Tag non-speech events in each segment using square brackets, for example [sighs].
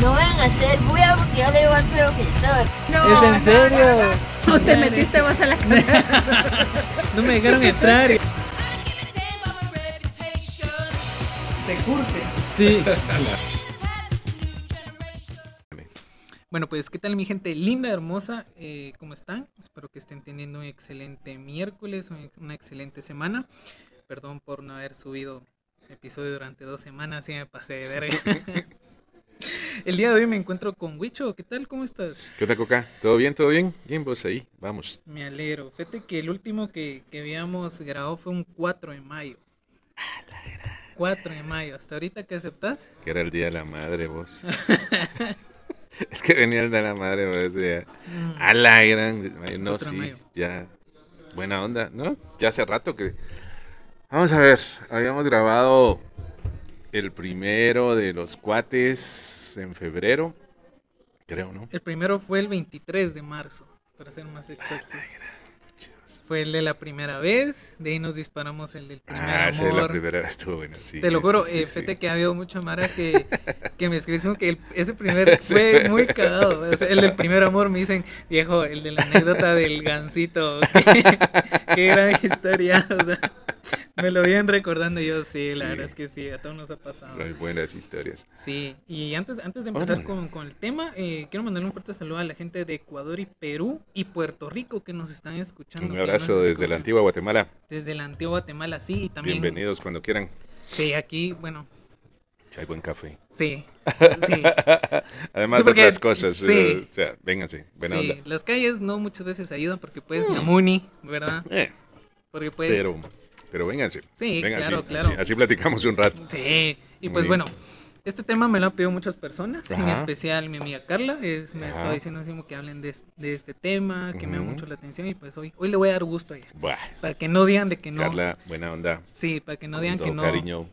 No van a ser bulla porque yo le digo al profesor. ¿Es en serio? No te metiste vos a la casa. [laughs] No me dejaron entrar. Te curte. Sí. Bueno, pues, ¿qué tal mi gente linda, hermosa? Eh, ¿Cómo están? Espero que estén teniendo un excelente miércoles, un- una excelente semana. Perdón por no haber subido episodio durante dos semanas, sí me pasé de verga. [laughs] El día de hoy me encuentro con Wicho. ¿Qué tal? ¿Cómo estás? ¿Qué tal, Coca? ¿Todo bien? ¿Todo bien? Bien, vos ahí. Vamos. Me alegro. Fíjate que el último que, que habíamos grabado fue un 4 de mayo. 4 de mayo. ¿Hasta ahorita qué aceptas? Que era el Día de la Madre, vos. [laughs] es que venía el Día de la Madre, vos. Ya. A la gran. No, sí, mayo. ya. Buena onda, ¿no? Ya hace rato que. Vamos a ver. Habíamos grabado el primero de los cuates en febrero. Creo, ¿no? El primero fue el 23 de marzo, para ser más exactos. Fue el de la primera vez, de ahí nos disparamos el del primer Ah, esa es la amor. primera. Estuvo buena, sí. Te lo juro, sí, eh, sí, fíjate que ha habido mucha mara que, [laughs] que me escribe diciendo que el- ese primer [laughs] fue muy cagado. O sea, el del primer amor me dicen, viejo, el de la anécdota del gancito. [laughs] Qué, qué gran historia. O sea, [laughs] me lo vienen recordando yo, sí, la verdad es que sí, a todos nos ha pasado. Hay buenas historias. Sí, y antes, antes de empezar con, con el tema, eh, quiero mandarle un fuerte saludo a la gente de Ecuador y Perú y Puerto Rico que nos están escuchando. Un abrazo desde escuchan. la antigua Guatemala. Desde la antigua Guatemala, sí, y también. Bienvenidos cuando quieran. Sí, aquí, bueno, hay buen café. sí. [laughs] Sí, Además Sí, de otras cosas. sí. eh, O sea, vénganse. Buena sí. onda. Las calles no muchas veces ayudan porque pues la Muni, ¿verdad? Eh, Porque pues. pero, pero vénganse. Sí, Vénganse, claro, claro. Así, platicamos un rato. Sí, y Muy pues bien. bueno, este tema me lo han pedido muchas personas, en especial mi amiga Carla, es, me ha estado diciendo así como que hablen de, es- de este tema, que me da mucho la atención y pues hoy, hoy le voy a dar gusto a ella, Buah, para que no digan de que no, Carla, buena onda. sí, para que no digan que no, cariño.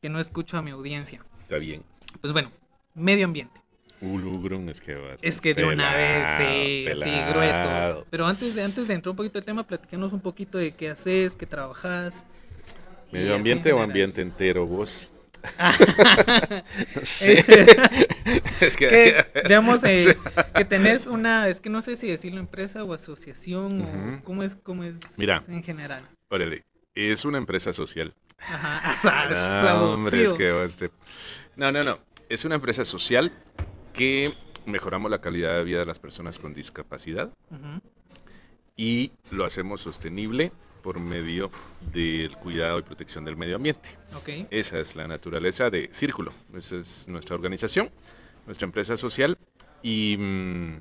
que no escucho a mi audiencia. Está bien. Pues bueno, medio ambiente. Ulugrum es que va Es que de una vez, sí, pelado, sí, grueso. Pero antes de, antes de entrar un poquito al tema, platicanos un poquito de qué haces, qué trabajas. ¿Medio ambiente en o ambiente entero, vos? [laughs] no sé. [laughs] es que. que, digamos, eh, que tenés una, es que no sé si decirlo empresa o asociación o cómo es, cómo es Mira. en general. Órale, es una empresa social. Ajá, [laughs] asa- No, hombre, es que vos te- No, no, no. Es una empresa social que mejoramos la calidad de vida de las personas con discapacidad Ujú, y lo hacemos sostenible por medio del cuidado y protección del medio ambiente. Ok, Esa es la naturaleza de Círculo. Esa es nuestra organización, nuestra empresa social. Y mm,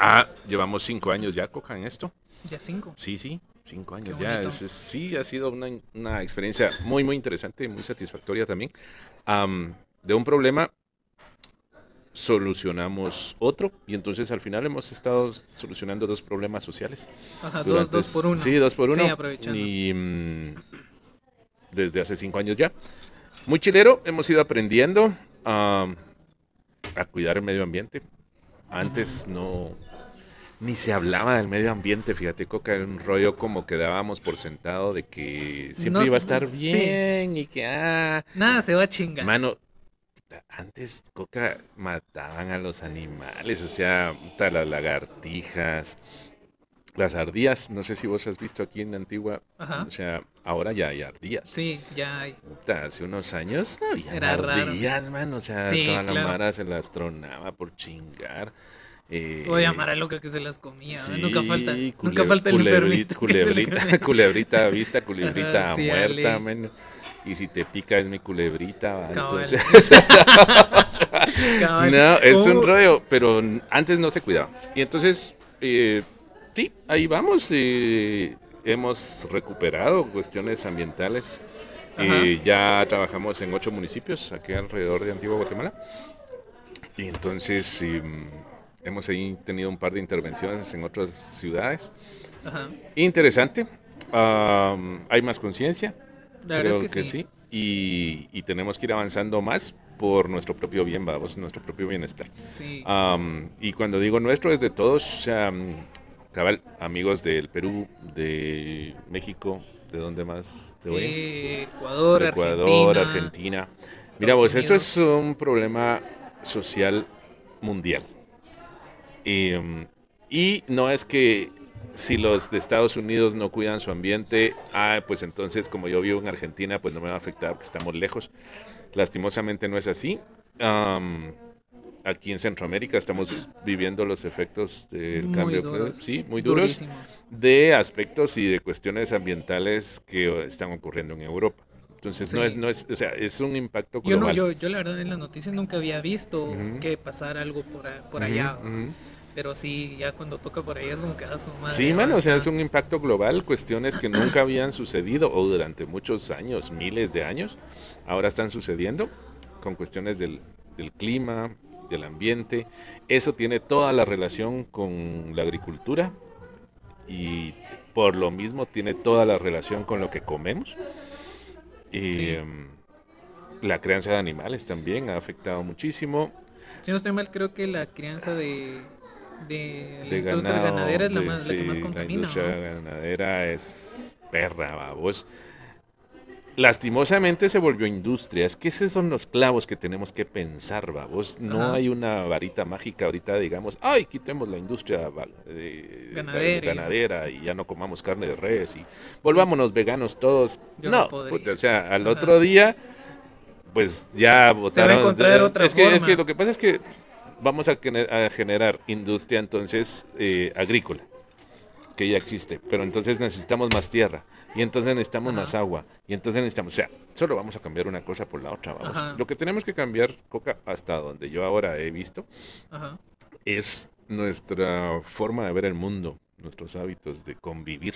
ah, llevamos cinco años ya, Coca, en esto. ya cinco. Sí, sí, cinco años ya. Es- es- sí, ha sido una, una experiencia muy, muy interesante, muy satisfactoria también. Am, de un problema solucionamos otro y entonces al final hemos estado solucionando dos problemas sociales. Ajá, dos, durante- dos por uno. Sí, dos por uno. Sí, aprovechando. Y mm, desde hace cinco años ya. Muy chilero, hemos ido aprendiendo a, a cuidar el medio ambiente. Antes no, ni se hablaba del medio ambiente, fíjate, Coca, era un rollo como que dábamos por sentado de que siempre No iba a estar sí. bien y que, ah, Nada se va a chingar. Mano, antes Coca mataban a los animales, o sea, las lagartijas, las ardillas, no sé si vos has visto aquí en la antigua, Ajá. o sea, ahora ya hay ardillas. Sí, ya hay. Puta, hace unos años no había Era raro. ardillas, mano, o sea, Sí, toda claro. la mara se las tronaba por chingar. Eh, Voy a llamar a loca que se las comía. ¿eh? sí, nunca falta, nunca falta el culebrita, [laughs] Culebrita, [laughs] culebrita vista, culebrita Ajá, sí, muerta, Ale. Y si te pica es mi culebrita, va, entonces... [laughs] No, es un Uh, rollo, pero antes no se cuidaba. Y entonces, eh, sí, ahí vamos. eh, hemos recuperado cuestiones ambientales. Eh, ya trabajamos en ocho municipios aquí alrededor de Antigua Guatemala. Y entonces em, hemos ahí tenido un par de intervenciones en otras ciudades. Ajá. Interesante. am, hay más conciencia. La verdad Creo es que, sí. Y, y tenemos que ir avanzando más por nuestro propio bien, vamos, nuestro propio bienestar. Sí. Y cuando digo nuestro es de todos, cabal, amigos del Perú, de México, ¿de dónde más te voy? Eh, Ecuador, Ecuador, Argentina. Argentina. Mira vos, esto es un problema social mundial. Mm, y no es que si los de Estados Unidos no cuidan su ambiente, ah, pues entonces como yo vivo en Argentina, pues no me va a afectar porque estamos lejos. Lastimosamente no es así. Am, aquí en Centroamérica estamos viviendo los efectos del Muy cambio, duros. sí, muy duros, Durísimos. de aspectos y de cuestiones ambientales que están ocurriendo en Europa. Entonces no es, no es, o sea, es un impacto Yo, no, global. yo, yo la verdad en las noticias nunca había visto que pasara algo por, por allá. ujú. Pero sí, ya cuando toca por allá es como que da su madre. Sí, mano, o sea, es un impacto global, cuestiones que nunca habían sucedido o durante muchos años, miles de años, ahora están sucediendo con cuestiones del, del clima, del ambiente. Eso tiene toda la relación con la agricultura y por lo mismo tiene toda la relación con lo que comemos. Y Sí. em, la crianza de animales también ha afectado muchísimo. Si no estoy mal, creo que la crianza de, de la industria ganado, ganadera es la, de- más, la que más contamina. La industria ¿no? ganadera es perra, babos. Lastimosamente se volvió industria. Es que esos son los clavos que tenemos que pensar, babos. No Ajá. hay una varita mágica ahorita, digamos, ay, quitemos la industria va- de- Ganadera y- ganadera y ya no comamos carne de res y volvámonos veganos todos. Yo no puta, o sea, al Ajá. otro día, pues ya votaron. encontrar otra es que, es forma. que lo que pasa es que vamos a, gener- a generar industria entonces eh, agrícola, que ya existe, pero entonces necesitamos más tierra, y entonces necesitamos Ajá. más agua, y entonces necesitamos, o sea, solo vamos a cambiar una cosa por la otra, vamos. Ajá. Lo que tenemos que cambiar, Coca, hasta donde yo ahora he visto, Ajá. es nuestra forma de ver el mundo, nuestros hábitos de convivir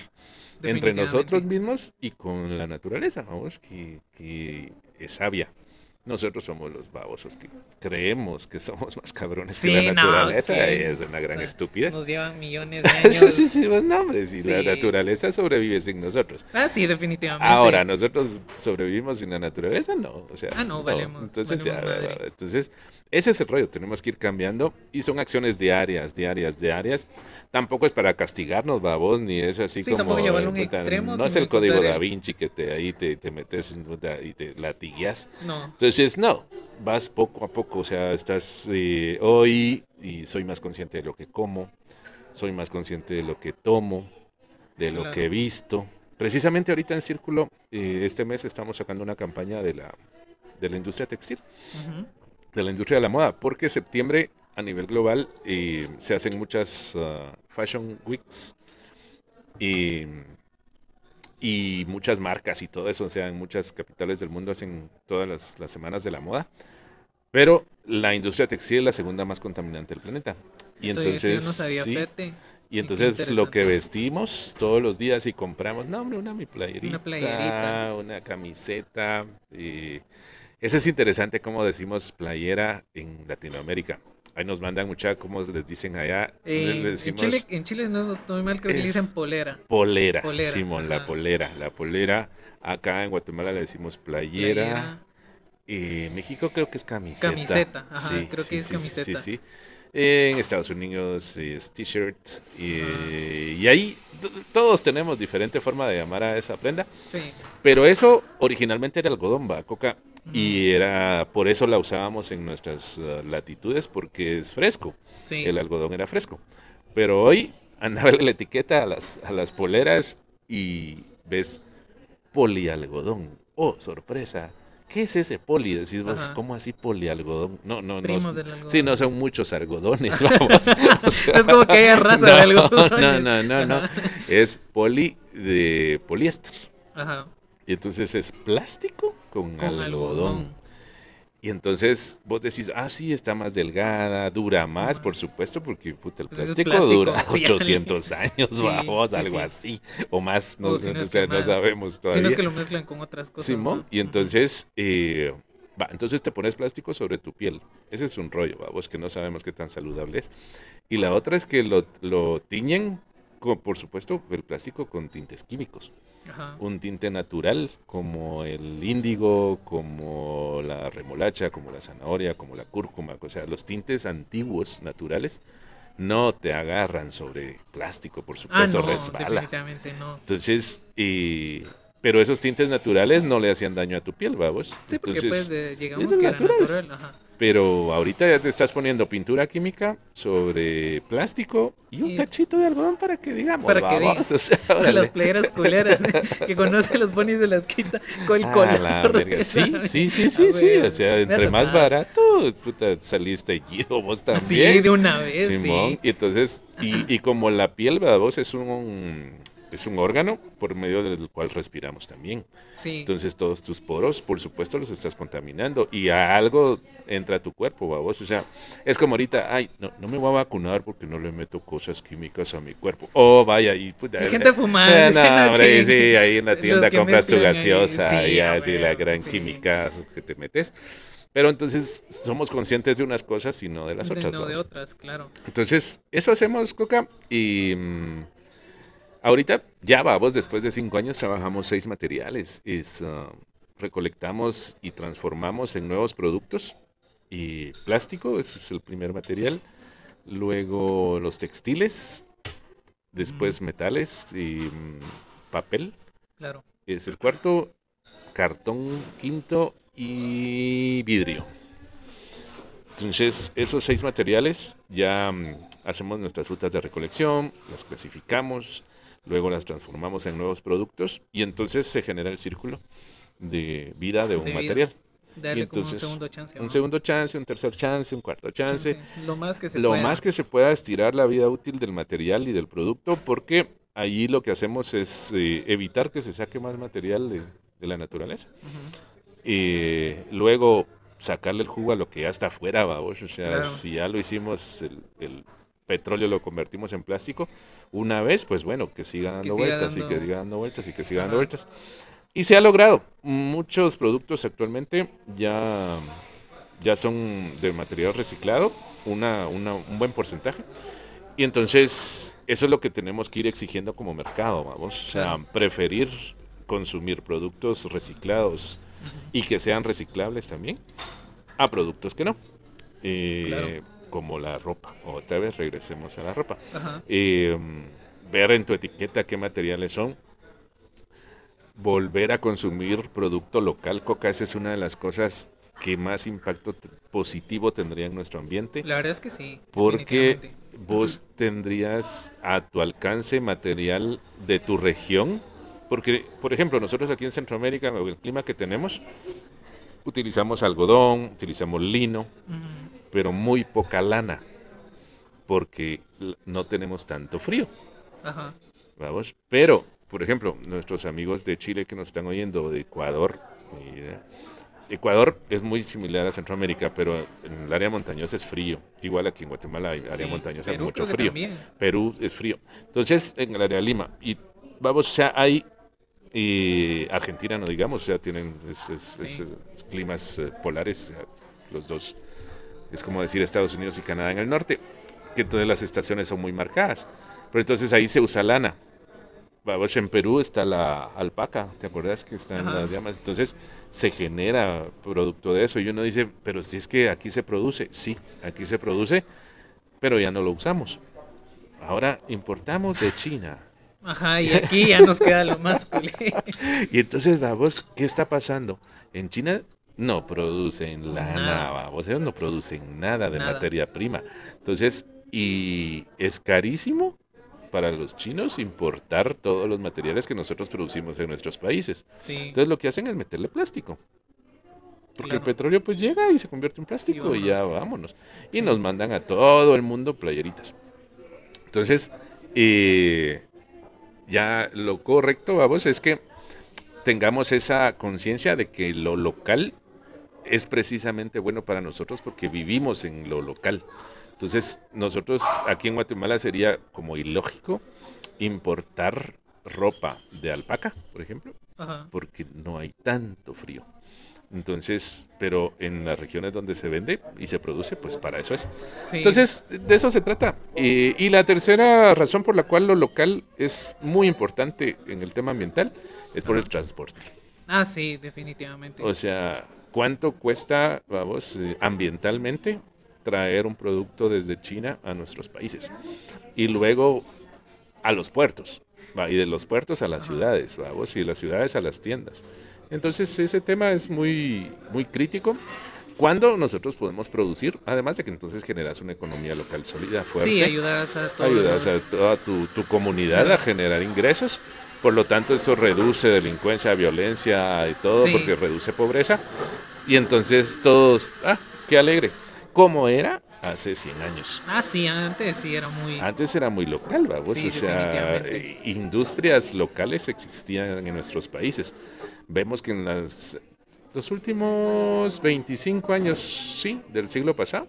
entre nosotros mismos y con la naturaleza, vamos, que, que es sabia. Nosotros somos los babosos que creemos que somos más cabrones Sí, que la no, naturaleza sí. y es una gran O sea, estupidez. Nos llevan millones de [laughs] años. sí, sí, sí, pues, no, hombre, si la Sí. naturaleza sobrevive sin nosotros. Ah, sí, definitivamente. Ahora, ¿nosotros sobrevivimos sin la naturaleza? No, o sea, Ah, no, valemos- Entonces, valemos ya, entonces, ese es el rollo, tenemos que ir cambiando y son acciones diarias, diarias, diarias. Tampoco es para castigarnos, babos, ni es así Sí, como... llevarlo a un extremo, No es el código da. Vinci que te, ahí te, te metes y te latigueas. No. Entonces, no, vas poco a poco, o sea, estás eh, hoy y soy más consciente de lo que como, soy más consciente de lo que tomo, de lo Claro. que he visto. Precisamente ahorita en Círculo, eh, este mes estamos sacando una campaña de la, de la industria textil, de la industria de la moda, porque septiembre a nivel global eh, se hacen muchas ah, fashion weeks y, y muchas marcas y todo eso, o sea, en muchas capitales del mundo hacen todas las, las semanas de la moda. Pero la industria textil es la segunda más contaminante del planeta. Y Eso- entonces, yo no sabía, sí, y entonces lo que vestimos todos los días y compramos, no hombre, una mi playerita, una, playerita. camiseta. y ese es interesante como decimos playera en Latinoamérica. Ahí nos mandan mucha, como les dicen allá, Eh, en, Chile, en Chile no estoy mal, creo que le dicen polera. polera, polera, Simón, la polera, la polera. Acá en Guatemala le decimos playera. Playera. En México creo que es camiseta. Camiseta, ajá, creo que es Sí, camiseta. sí. En Estados Unidos es t-shirt. Y, y ahí todos tenemos diferente forma de llamar a esa prenda. Sí. Pero eso originalmente era algodón, va, coca. Y era por eso la usábamos en nuestras uh, latitudes, porque es fresco. Sí. El algodón era fresco. Pero hoy andaba [laughs] la etiqueta a las, a las poleras y ves polialgodón. Oh, sorpresa. ¿Qué es ese poli? Decís vos, Ajá. ¿cómo así polialgodón? No, no, no. Primos. Sí, no son muchos algodones, [laughs] vamos. [laughs] O sea, Es como que haya raza no, de algodón. No, no, no, no. Es poli de poliéster. Ajá. Y entonces es plástico con, Con algodón. algodón. Y entonces vos decís, ah, sí, está más delgada, dura más, por supuesto, porque puta, el Pues es plástico, plástico, dura [laughs] sí, 800 años, Sí, vamos, sí, algo sí. así, o más, no, O si no sea, sabemos Si todavía. no es que lo mezclan con otras cosas. Simón, ¿no? y entonces, eh, va, entonces te pones plástico sobre tu piel. Ese es un rollo, vamos, que no sabemos qué tan saludable es. Y la otra es que lo, lo tiñen, con, por supuesto, el plástico con tintes químicos Ajá. un tinte natural como el índigo, como la remolacha, como la zanahoria, como la cúrcuma, o sea, los tintes antiguos, naturales, no te agarran sobre plástico, por Ah, supuesto, no, resbala. definitivamente no. Entonces, y, pero esos tintes naturales no le hacían daño a tu piel, vamos. Sí, porque Entonces, pues de- llegamos es que natural. Ajá. Pero ahorita ya te estás poniendo pintura química sobre plástico y un Y- tachito de algodón para que digamos. Para que vamos, diga. [laughs] o sea, [laughs] las playeras culeras [laughs] que conoce los ponis se las quita con el Ah, color. la. Sí, sí, sí, sí, sí. O sea, entre más barato, puta, saliste vos también. Sí, de una vez, Simón. sí. Y entonces, y, y como la piel, ¿verdad? Vos es un, es un órgano por medio del cual respiramos también. Sí. Entonces todos tus poros, por supuesto, los estás contaminando y a algo entra a tu cuerpo, vos. O sea, es como ahorita, ay, no, no me voy a vacunar porque no le meto cosas químicas a mi cuerpo. Oh, vaya, y puta. Hay gente fumando, Eh, [laughs] sí, no, hombre, sí, ahí en la tienda compras tu mezclan ahí, gaseosa sí, y así la gran sí. química que te metes. Pero entonces somos conscientes de unas cosas y no de las De- otras. no, de otras, claro. Entonces, eso hacemos, Coca. Y mm, ahorita ya vamos, después de cinco años trabajamos seis materiales. Es, ah, recolectamos y transformamos en nuevos productos. Y plástico, ese es el primer material. Luego los textiles. Después metales y mm, papel. Claro. Es el cuarto. Cartón quinto y vidrio. Entonces, esos seis materiales ya mm, hacemos nuestras rutas de recolección, las clasificamos, luego las transformamos en nuevos productos y entonces se genera el círculo de vida de un De material. Darle entonces, un segundo chance. Un segundo chance, un tercer chance, un cuarto chance. Chance. Lo más que se Lo pueda. más que se pueda estirar la vida útil del material y del producto porque allí lo que hacemos es eh, evitar que se saque más material de, de la naturaleza. Y luego sacarle el jugo a lo que ya está afuera, vamos. O sea, Claro. si ya lo hicimos, el, el petróleo lo convertimos en plástico, una vez, pues bueno, que siga dando siga vueltas y que siga dando vueltas y que siga dando vueltas. Y se ha logrado. Muchos productos actualmente ya, ya son de material reciclado, una, una- un buen porcentaje. Y entonces, eso es lo que tenemos que ir exigiendo como mercado, vamos. O sea, preferir consumir productos reciclados y que sean reciclables también a productos que no. Eh, Claro. Como la ropa. Otra vez regresemos a la ropa. Eh, ver en tu etiqueta qué materiales son. Volver a consumir producto local, Coca, esa es una de las cosas que más impacto positivo tendría en nuestro ambiente. La verdad es que sí. Porque vos tendrías a tu alcance material de tu región. Porque, por ejemplo, nosotros aquí en Centroamérica, el clima que tenemos, utilizamos algodón, utilizamos lino, Ujú. Pero muy poca lana. Porque no tenemos tanto frío. Ajá. Vamos. Pero, por ejemplo, nuestros amigos de Chile que nos están oyendo, de Ecuador. eh, Ecuador es muy similar a Centroamérica, pero en el área montañosa es frío. Igual aquí en Guatemala hay área Sí, montañosa, Perú mucho frío. Perú es frío. Entonces, en el área de Lima. Y vamos, o sea, hay. eh, Argentina, no digamos, sea, tienen es- es- Sí. es, eh, climas eh, polares, los dos. Es como decir Estados Unidos y Canadá en el norte, que entonces las estaciones son muy marcadas. Pero entonces ahí se usa lana. Vamos, en Perú está la alpaca, ¿te acuerdas que están Ajá. las llamas? Entonces se genera producto de eso. Y uno dice, pero si es que aquí se produce, sí, aquí se produce, pero ya no lo usamos. Ahora importamos de China. Ajá, y aquí ya nos queda lo más culé. [laughs] Y entonces, vamos, ¿qué está pasando? En China no producen lana, Nada. vamos, ellos no producen nada de Nada. materia prima. Entonces, y es carísimo para los chinos importar todos los materiales que nosotros producimos en nuestros países. Sí. Entonces lo que hacen es meterle plástico. Porque el petróleo pues llega y se convierte en plástico y, Y ya vámonos. Y nos mandan a todo el mundo playeritas. Entonces, eh, ya lo correcto, vamos, es que tengamos esa conciencia de que lo local es precisamente bueno para nosotros porque vivimos en lo local. Entonces, nosotros aquí en Guatemala sería como ilógico importar ropa de alpaca, por ejemplo, Ajá. porque no hay tanto frío. Entonces, pero en las regiones donde se vende y se produce, pues para eso es. Sí. Entonces, de eso se trata. Eh, y la tercera razón por la cual lo local es muy importante en el tema ambiental es por el transporte. Ah, sí, definitivamente. O sea, ¿cuánto cuesta, vamos, eh, ambientalmente traer un producto desde China a nuestros países? Y luego a los puertos, ¿va? y de los puertos a las ciudades, vamos, y de las ciudades a las tiendas. Entonces, ese tema es muy, muy crítico cuando nosotros podemos producir, además de que entonces generas una economía local sólida, fuerte. Sí, ayudas a todos. ayudas a toda tu, tu comunidad a generar ingresos. Por lo tanto, eso reduce delincuencia, violencia y todo, Sí. porque reduce pobreza. Y entonces todos, ah, qué alegre. Como era hace 100 años. Ah, sí, antes sí era muy... Antes era muy local, vamos. Sí, o sea, eh, industrias locales existían en nuestros países. Vemos que en las, los últimos 25 años, sí, del siglo pasado,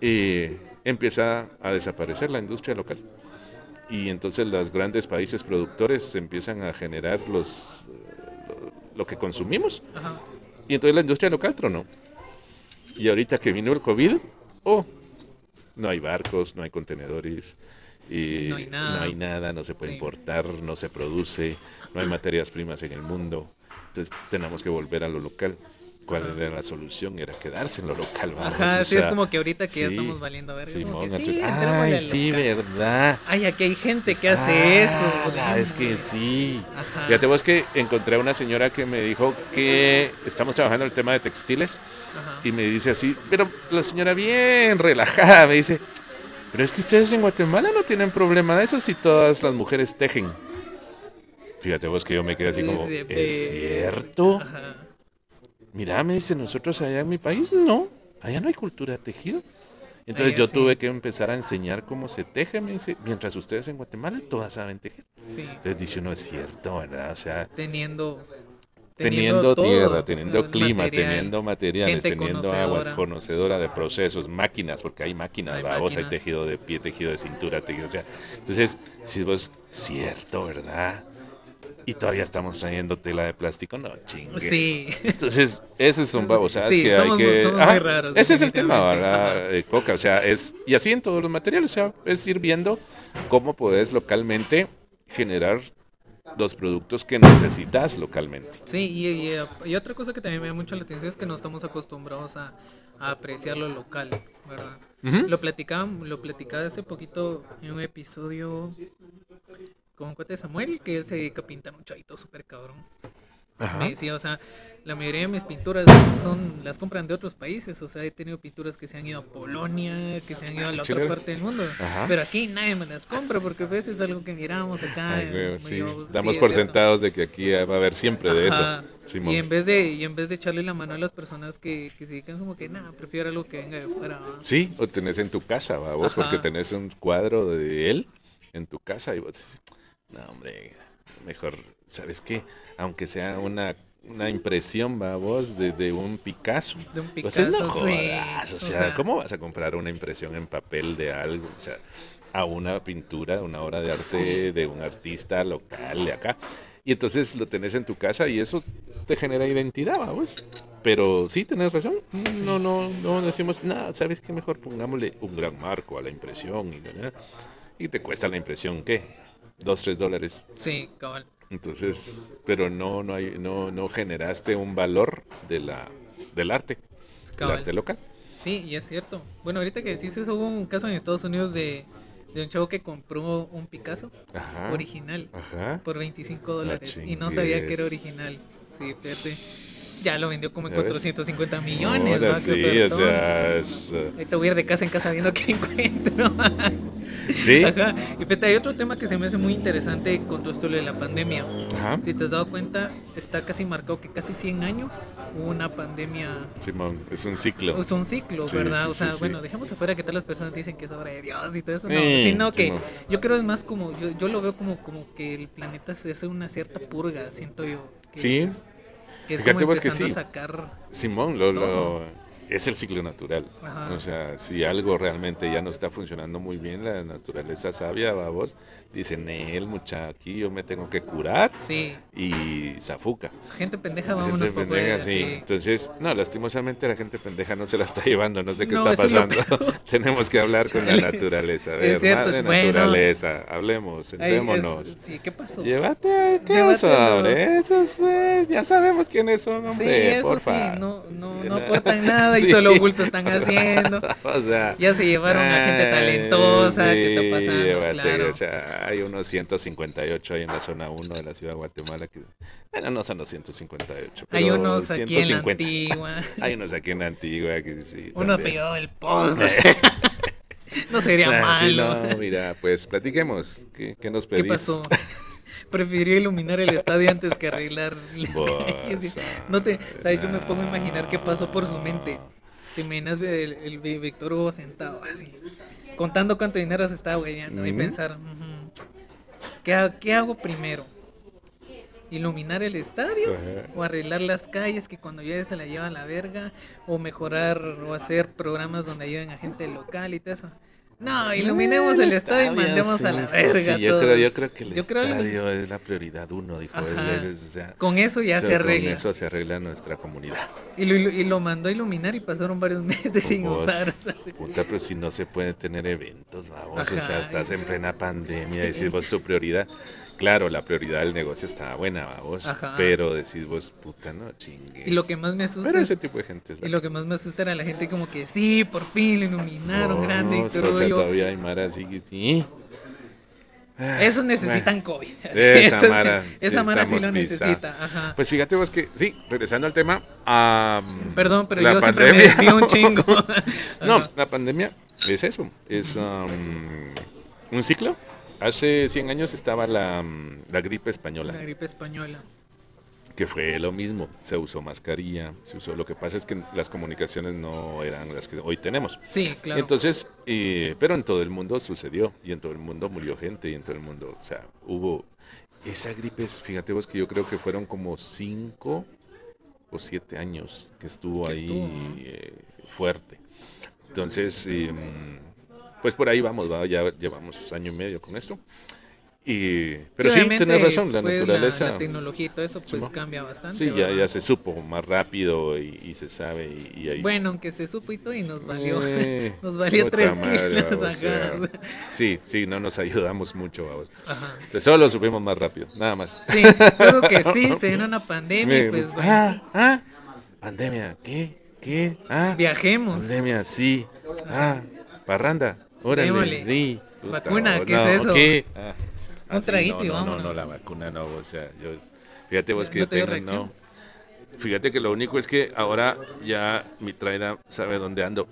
eh, empieza a desaparecer la industria local. Y entonces los grandes países productores empiezan a generar los, eh, lo, lo que consumimos. Ajá. Y entonces la industria local tronó. Y ahorita que vino el COVID, oh, no hay barcos, no hay contenedores, y No hay nada. no hay nada, no se puede Sí. importar, no se produce, no hay materias primas en el mundo. Entonces tenemos que volver a lo local. ¿Cuál era la solución? Era quedarse en lo local. Vamos, Ajá, sí, es como que ahorita que ya sí, estamos valiendo ver. Simón, como que sí, ay, sí, verdad. Ay, aquí hay gente que hace Ah, eso. la- es que sí. Ajá. Fíjate vos que encontré a una señora que me dijo que estamos trabajando el tema de textiles Ajá. y me dice así, pero la señora bien relajada me dice, pero es que ustedes en Guatemala no tienen problema de eso si todas las mujeres tejen. Fíjate vos que yo me quedé así como, Sí, sí, ¿es cierto? Ajá. Mira, me dice, nosotros allá en mi país no, allá no hay cultura de tejido. Entonces yo sí. tuve que empezar a enseñar cómo se teje, me dice, mientras ustedes en Guatemala todas saben tejer. Sí, Entonces dice uno, es cierto, ¿verdad? O sea, teniendo... teniendo todo, tierra, teniendo el clima, material. teniendo materiales, teniendo agua, conocedora. de procesos, máquinas, porque hay máquinas, Hay hay máquinas. tejido de pie, tejido de cintura, tejido, o sea, entonces, si vos, cierto, ¿verdad? Y todavía estamos trayendo tela de plástico, no chingues. Sí. Entonces, esas son babosadas Sí, que somos- hay que... somos muy raros, ese es el tema. ¿verdad? Eh, Coca, o sea, es... Y así en todos los materiales, o sea, es ir viendo cómo puedes localmente generar los productos que necesitas localmente. Sí, y, y, y otra cosa que también me llama mucho la atención es que no estamos acostumbrados a, a apreciar lo local, ¿verdad? Lo platicaba, lo platicaba hace poquito en un episodio con un cuate de Samuel, que él se dedica a pintar un chavito súper cabrón. Me decía, o sea, la mayoría de mis pinturas son las compran de otros países, o sea, he tenido pinturas que se han ido a Polonia, que se han ido a la otra parte del mundo, Ajá. pero aquí nadie me las compra porque a veces es algo que miramos acá. Ay, güey, sí. yo- Damos sí, por sentados de que aquí va a haber siempre de Ajá. eso. Simón. Y en vez de y en vez de echarle la mano a las personas que, que se dedican como que nada, prefiero algo que venga de fuera. Sí, o tenés en tu casa, ¿va? vos, porque tenés un cuadro de él en tu casa y vos decís, no, hombre, mejor, ¿sabes qué? Aunque sea una, una impresión, va vos, de, de un Picasso. De un Pues es no Picasso, sí. jodas, o O sea, sea- ¿cómo vas a comprar una impresión en papel de algo? O sea, a una pintura, una obra de arte de un artista local de acá. Y entonces lo tenés en tu casa y eso te genera identidad, vamos. Pero sí, tenés razón. No, no, no decimos nada. ¿Sabes qué? Mejor pongámosle un gran marco a la impresión. Y, ¿no? y te cuesta la impresión, ¿qué? Dos, tres dólares. Sí, cabal. Entonces, pero no, no, hay, no, no generaste un valor de la, del arte, del arte local. Sí, y es cierto. Bueno, ahorita que decís eso, hubo un caso en Estados Unidos de, de un chavo que compró un Picasso Ajá. original Ajá. por 25 dólares y no sabía que era original. Sí, fíjate. Ya lo vendió como en ¿Ya ves? 450 millones. Ahora ¿va? Qué sí, o sea, es, uh, Ahorita voy a ir de casa en casa viendo qué [laughs] encuentro. sí. Ajá. Y fíjate, hay otro tema que se me hace muy interesante con todo esto de la pandemia. Ajá. Si te has dado cuenta, está casi marcado que casi 100 años hubo una pandemia. Simón, es un ciclo. Es un ciclo, Sí, ¿verdad? sí, o sea, bueno, dejemos afuera que todas las personas dicen que es obra de Dios y todo eso. No, sino que Simón. yo creo es más como, yo, yo lo veo como, como que el planeta se hace una cierta purga, siento yo. Que Sí. Es, que es Fíjate como que empezando sí. a sacar. Simón, lo, lo-. Es el ciclo natural. Ajá. O sea, si algo realmente ya no está funcionando muy bien, la naturaleza sabia, vos dicen, aquí yo me tengo que curar Sí, y zafuca. gente pendeja, vámonos Gente pendeja, sí. sí. Entonces, no, lastimosamente la gente pendeja no se la está llevando, no sé qué No, está es pasando. [laughs] Tenemos que hablar con la naturaleza. A Es ver, cierto, madre es bueno. naturaleza, hablemos, Ay, sentémonos. es- sí, ¿qué pasó? Llévate, ¿qué hombre? Esos, eh, ya sabemos quiénes son, Sí, hombre, eso porfa. sí, no, no, no aportan nada y Sí. solo bulto están haciendo. [laughs] O sea, Ya se llevaron a gente talentosa, ¿qué está sí, pasando? llévate, Claro. O sea, hay unos 158 ahí en la zona 1 de la ciudad de Guatemala. Que, bueno, no son los 158. Hay pero unos aquí en la 150. antigua. [laughs] Hay unos aquí en la antigua que sí. Uno pegado del poste. [laughs] no sería Ah, sí, malo. no, mira, pues platiquemos. ¿Qué, qué nos ¿Qué pedís? pasó? Prefirió iluminar el estadio antes que arreglar [laughs] las calles. No te, sabes, yo me pongo a imaginar qué pasó por su mente. Te imaginas el, el Víctor Hugo sentado así, contando cuánto dinero se está hueveando y pensar, "Ujú, ¿qué, ha- ¿qué hago primero? ¿Iluminar el estadio? Ajá. ¿O arreglar las calles que cuando llueve se la lleva a la verga? ¿O mejorar o hacer programas donde ayuden a gente local y todo eso? No, iluminemos Ah, el estadio y mandemos sí, a la sí, verga sí, yo, creo, yo creo que el Yo estadio es la prioridad uno, dijo él. O sea, Con eso ya se arregla. Con eso se arregla nuestra comunidad. Y lo, y lo mandó a iluminar y pasaron varios [laughs] meses sin usar. o sea, sí. Puta, pero si no se puede tener eventos, vamos. O sea, estás en plena pandemia, vos tu prioridad. Claro, la prioridad del negocio estaba buena, vamos. Ajá. Pero decís vos, puta, no chingues. Y lo que más me asusta Pero es- ese tipo de gente es la y lo que más me asusta era la gente como que sí, por fin lo iluminaron Vos, grande y O todo. sea, yo, todavía hay mara así que sí. Ah, Eso necesitan COVID. Esa [laughs] mara, esa mara sí lo necesita. Ajá. Pues fíjate vos que, sí, regresando al tema. am, Perdón, pero yo siempre me pandemia. desvío un chingo. [laughs] No, la pandemia es eso, es um, un ciclo. Hace 100 años estaba la, um, la gripe española, La gripe española. que fue lo mismo. Se usó mascarilla, se usó. Lo que pasa es que las comunicaciones no eran las que hoy tenemos. Sí, claro. Entonces, eh, pero en todo el mundo sucedió y en todo el mundo murió gente y en todo el mundo, o sea, hubo esa gripe. Fíjate vos que yo creo que fueron como 5 o 7 años que estuvo Que ahí estuvo, ¿no? eh, fuerte. Entonces, eh, pues por ahí vamos, ¿va? ya llevamos año y medio con esto. Y, pero sí, obviamente, tenés razón, la pues, naturaleza. La, tecnología y todo eso pues cambia bastante. Sí, ya, ya se supo más rápido y, y se sabe. Y, y ahí, Bueno, aunque se supo y todo y nos valió. Eh, [laughs] nos valió tres madre, kilos. vamos, o sea, sí, sí, no nos ayudamos mucho, vamos. Ajá. Entonces, solo lo supimos más rápido, nada más. Sí, solo que sí, se viene una [laughs] pandemia Me- pues bueno, ah, ah, pandemia, ¿qué? ¿Qué? Ah, viajemos. pandemia, sí. Ah, parranda, órale, sí. Puta, Vacuna, no, ¿qué es eso? ¿qué? Ah, Un traguito no, y no, no, vámonos. no, la vacuna no, o sea, yo, fíjate vos que ¿No yo tengo, reacción? no. Fíjate que lo único es que ahora ya mi traida sabe dónde ando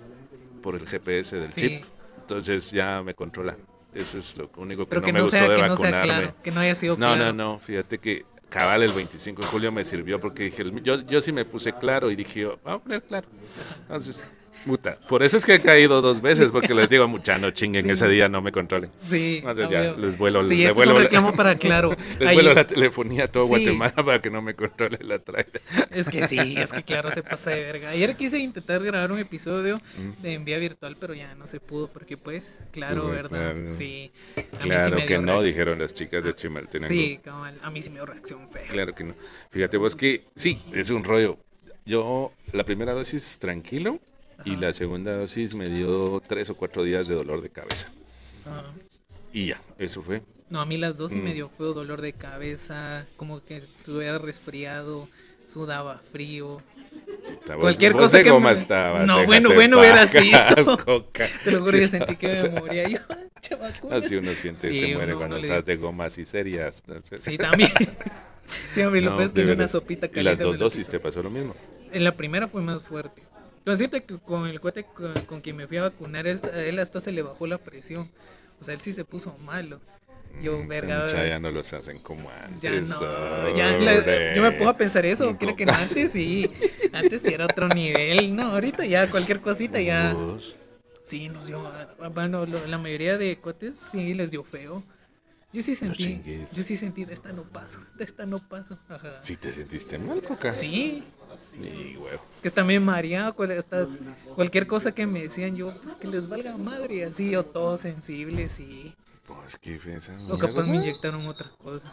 por el GPS del Sí. chip, entonces ya me controla. Eso es lo único que Pero no que me no, gustó sea, de que no sea vacunarme. claro, que no haya sido No, claro. no, no, fíjate que cabal el 25 de julio me sirvió porque dije, yo, yo sí me puse claro y dije, yo, vamos a poner claro. Entonces, puta, por eso es que he caído dos veces, porque les digo, mucha no chinguen, ese día no me controlen. Sí, Entonces ya, les vuelo, Sí, les esto es vuelo un la- reclamo para claro. [laughs] Les Ahí- vuelo la telefonía a todo Sí. Guatemala para que no me controle la traida. Es que sí, es que claro, se pasa de verga. Ayer quise intentar grabar un episodio Mm. de envía virtual, pero ya no se pudo, porque pues, claro, Sí, ¿verdad? claro. Sí. A sí Claro que no, reacción. dijeron las chicas de Chimaltenango. Sí, cabal, a mí sí me dio reacción fea. Claro que no. Fíjate vos que sí, es un rollo. Yo la primera dosis tranquilo y la segunda dosis me dio tres o cuatro días de dolor de cabeza. Ajá. Y ya, eso fue. No, a mí las dos sí me Mm. dio feo, dolor de cabeza, como que estuviera resfriado, sudaba frío. Vos- Cualquier cosa de que goma me- estabas, No, bueno, en bueno, hubiera sido. [laughs] coca. Te lo juro, Sí, sentí que me moría. Yo. Así uno siente y Sí, se muere uno- cuando uno le- estás de gomas y serias. Sí, también. [laughs] Sí, hombre, y lo No, es que una sopita Y caliente. las dos dosis te pasó lo mismo. En la primera fue más fuerte. Con decirte que con el cuate con, con quien me fui a vacunar, él, a él hasta se le bajó la presión. O sea, él sí se puso malo. Yo, Mm, verga. ya no los hacen como antes. Ya no, ya la- yo me pongo a pensar eso, creo que no, antes sí, antes sí era otro nivel, no, ahorita ya cualquier cosita ya, sí nos dio, bueno, lo- la mayoría de cuates sí les dio feo, yo sí sentí, chingues. yo sí sentí, de esta no paso, de esta no paso, ajá, ¿Sí te sentiste mal, Coca? sí, Sí, que está bien mareado, cual- cualquier cosa que me decían yo, pues que les valga madre, así, o todos sensibles y, Pues qué esa o capaz me inyectaron otra cosa,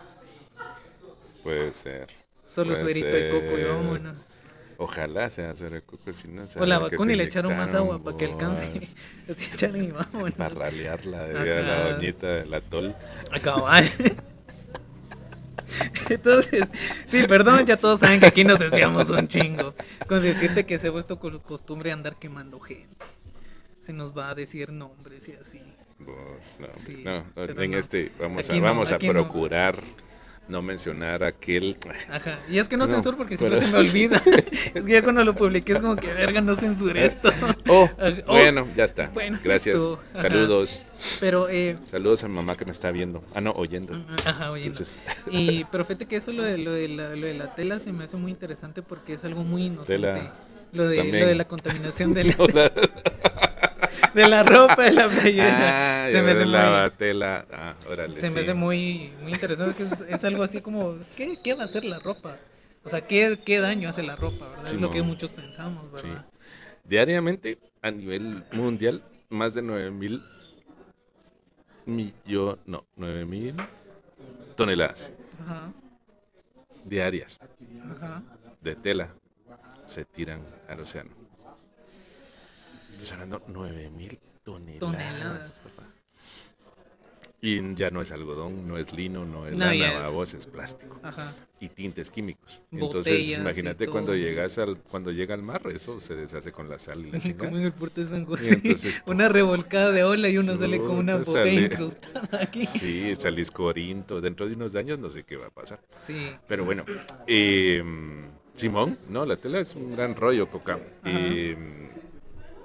Puede ser. solo Puede suerito de coco y vámonos. Ojalá sea sobre coco, si no O la que vacuna y le echaron más agua para que alcance. [laughs] Así echaron y vámonos. Para ralearla de ver a la doñita del atol. Acabar. [laughs] [laughs] Entonces, sí, perdón, ya todos saben que aquí nos desviamos un chingo. Con decirte que se ha con costumbre andar quemando gente. Se nos va a decir nombres y así. Vos, no, Sí, en no. este vamos Aquí a vamos a procurar no mencionar aquel Ajá. Y es que no, No, censuro porque siempre pero- se me [laughs] olvida. [laughs] es que ya cuando lo publiqué es como que verga, no censuré esto. Oh, [laughs] oh, bueno, ya está. bueno, Gracias. Saludos. Pero, eh, Saludos a mi mamá que me está viendo. Ah, no, oyendo. ajá, oye. no. Entonces, Y, [laughs] pero fíjate que eso, lo de, lo, de la, lo de la tela, se me hace muy interesante porque es algo muy inocente. Tela, lo, de, también. lo de la contaminación de [laughs] la, de la ropa, de la playera. ah, se me hace la muy, tela. Ah, órale. se me hace muy, muy interesante que es, es algo así como, ¿qué, ¿qué va a hacer la ropa? O sea, ¿qué, qué daño hace la ropa? ¿verdad? es lo que muchos pensamos, Sí. Diariamente, a nivel mundial, más de 9 mil millones, no, 9 mil toneladas Ajá, diarias ajá. de tela se tiran al océano. Estás hablando 9 mil toneladas. Toneladas. papá. Y ya no es algodón, no es lino, no es No, lana, es- es plástico. Ajá. y tintes químicos. Botellas Entonces, imagínate cuando llegas al cuando llega al mar, eso se deshace con la sal y la [laughs] Como chingada. en el puerto de San José. entonces, [laughs] una revolcada de ola y uno sale con una botella sale- incrustada aquí. Sí, salís corinto. Dentro de unos años no sé qué va a pasar. Sí. Pero bueno, eh, Simón, no, la tela es un gran rollo, Coca. Eh,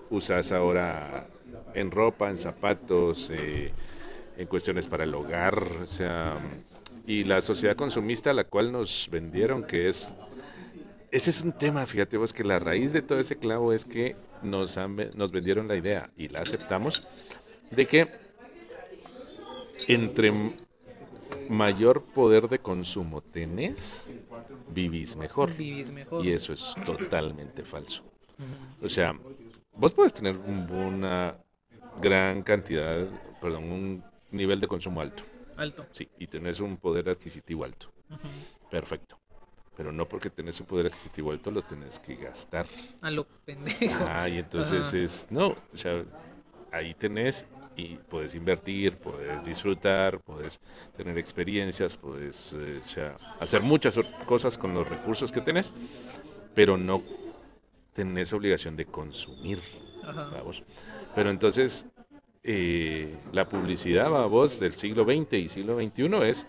usas ahora en ropa, en zapatos, eh, en cuestiones para el hogar, o sea, y la sociedad consumista a la cual nos vendieron, que es, ese es un tema, fíjate vos, que la raíz de todo ese clavo es que nos, han nos vendieron la idea y la aceptamos de que entre mayor poder de consumo tenés, vivís mejor. Vivís mejor. Y eso es totalmente falso. O sea, vos puedes tener un- una gran cantidad, perdón, un nivel de consumo alto, Alto. sí, y tenés un poder adquisitivo alto. Perfecto. Pero no porque tenés un poder adquisitivo alto lo tenés que gastar. A lo pendejo. Ah, y entonces Ajá. es, no, o sea, ahí tenés y puedes invertir, puedes disfrutar, puedes tener experiencias, puedes eh, o sea, hacer muchas cosas con los recursos que tenés, pero no tenés obligación de consumir, Ajá. vamos. Pero entonces, eh, la publicidad, vos, del siglo XX y siglo XXI es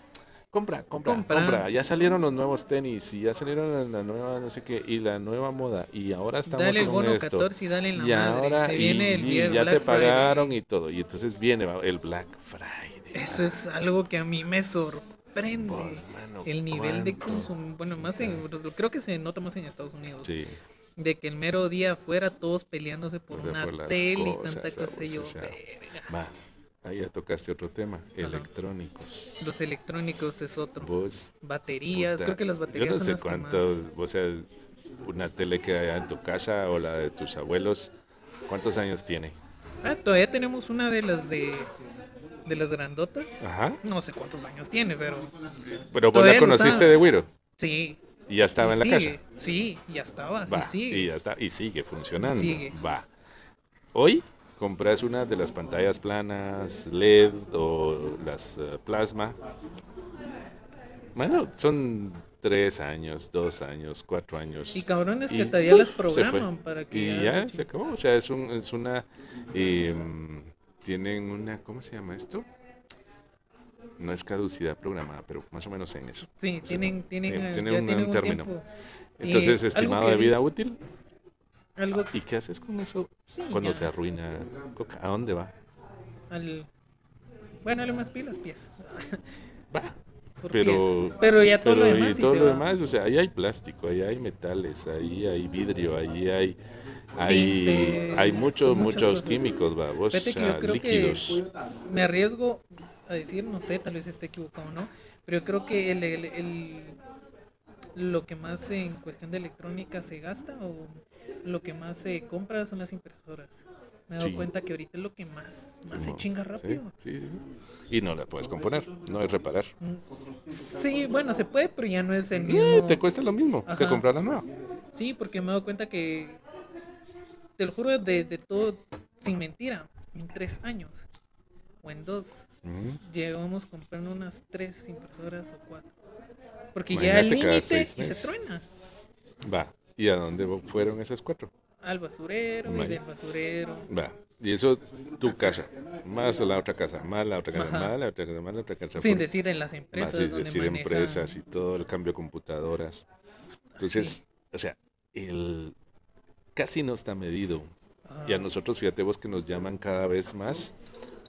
compra, compra, Compra. compra. Ya salieron los nuevos tenis y ya salieron la nueva, no sé qué, y la nueva moda. Y ahora estamos Dale el bono esto. 14 y dale la y madre. ahora, Se y, viene el y ya Black te pagaron Friday. y todo. Y entonces viene el Black Friday. Eso es algo que a mí me sorprende. Mano, el nivel de consumo. Bueno, más en. Creo que se nota más en Estados Unidos. Sí, De que el mero día afuera todos peleándose por una tele y tanta cosa. Yo, va. Ahí ya tocaste otro tema, electrónicos. Los electrónicos es otro. Vos, Baterías. puta, Creo que las baterías Yo no son sé las que cuánto, más- o sea, una tele que hay en tu casa o la de tus abuelos, ¿cuántos años tiene? Ah, todavía tenemos una de las de. De las grandotas. Ajá. No sé cuántos años tiene, pero. Pero vos la conociste de Wiro Sí. Y ya estaba y en la casa. Sí, ya estaba. Va, y sigue. y ya está, y sigue funcionando. Sigue. Va. Hoy compras una de las pantallas planas, LED o las eh, plasma. Bueno, son tres años, dos años, cuatro años. Y cabrones que hasta ya las programan para que Y ya ya se se acabó. O sea, es, un, es una. em, tienen una. ¿Cómo se llama esto? No es caducidad programada, pero más o menos en eso. Sí, Sí, tienen, tienen, eh, eh, tiene ya un- tienen un término. tiempo. Entonces, Eh, estimado de vi- vida útil. Algo ¿Y qué haces con eso Sí, cuando ya. se arruina? Coca? ¿A dónde va? al... Bueno, dale más pilas, pies. Va. [laughs] Pero, pies. Pero ya todo pero lo demás y todo lo va. demás, o sea, ahí hay plástico, ahí hay metales, ahí hay vidrio, ahí hay hay, hay muchos muchos cosas. químicos, vamos, o sea, líquidos. me arriesgo a decir, no sé, tal vez esté equivocado o no, pero yo creo que el, el- el- lo que más en cuestión de electrónica se gasta o lo que más se compra son las impresoras. Me he dado Sí. cuenta que ahorita es lo que más, más se chinga rápido. sí, sí. Y no la puedes componer, no es reparar. Sí, bueno, se puede, pero ya no es el Eh, mismo. te cuesta lo mismo que comprar la nueva. Sí, porque me he dado cuenta que, te lo juro, de, de todo, sin mentira, en tres años o en dos, Ujú. llevamos comprando unas tres impresoras o cuatro. Porque Imagínate cada límite seis y se truena. Va. ¿Y a dónde fueron esas cuatro? Al basurero y Vaya. del basurero. Va. Y eso tu casa, más la otra casa, más la otra casa, Ajá. más la otra casa, más la otra casa. Sin por- decir en las más empresas es donde decir manejan- empresas y todo el cambio de computadoras. Entonces, o sea, el casi no está medido. Y a Ah, nosotros, fíjate vos que nos llaman cada vez más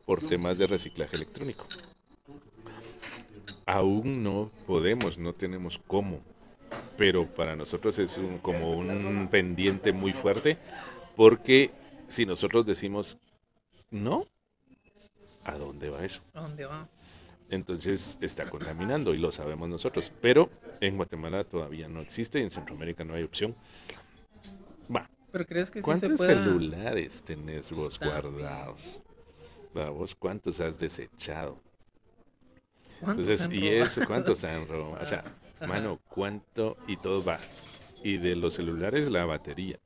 por temas de reciclaje electrónico. Aún no podemos, no tenemos cómo, pero para nosotros es un- como un pendiente muy fuerte, porque si nosotros decimos no, ¿a dónde va eso? ¿A dónde va? Entonces está contaminando y lo sabemos nosotros, pero en Guatemala todavía no existe y en Centroamérica no hay opción. Va, Pero crees que sí se ¿Cuántos pueda... celulares tenés vos También. guardados? ¿Vos cuántos has desechado? ¿Cuántos Entonces, han y robado? eso, ¿cuántos han [laughs] robado? O sea, Ajá. mano, ¿cuánto? Y todo va. Y de los celulares, la batería.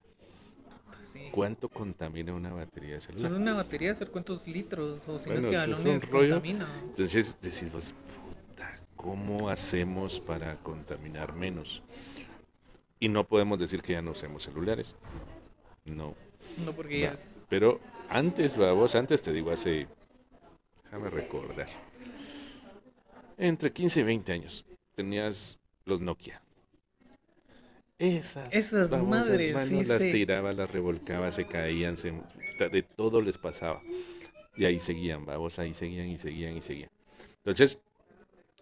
Sí. ¿Cuánto contamina una batería de Solo celular? una batería hacer cuántos litros o si Bueno, no es que eso es balones un rollo. contamina. Entonces decís vos, puta, ¿cómo hacemos para contaminar menos? Y no podemos decir que ya no usemos celulares. No. No porque ya es... Pero antes, vos antes te digo hace, déjame recordar, entre 15 y 20 años tenías los Nokia. Esas, Esas babosas, madres, mano, sí, las sí. tiraba, las revolcaba, se caían, se, de todo les pasaba. Y ahí seguían, vamos, ahí seguían y seguían y seguían. Entonces,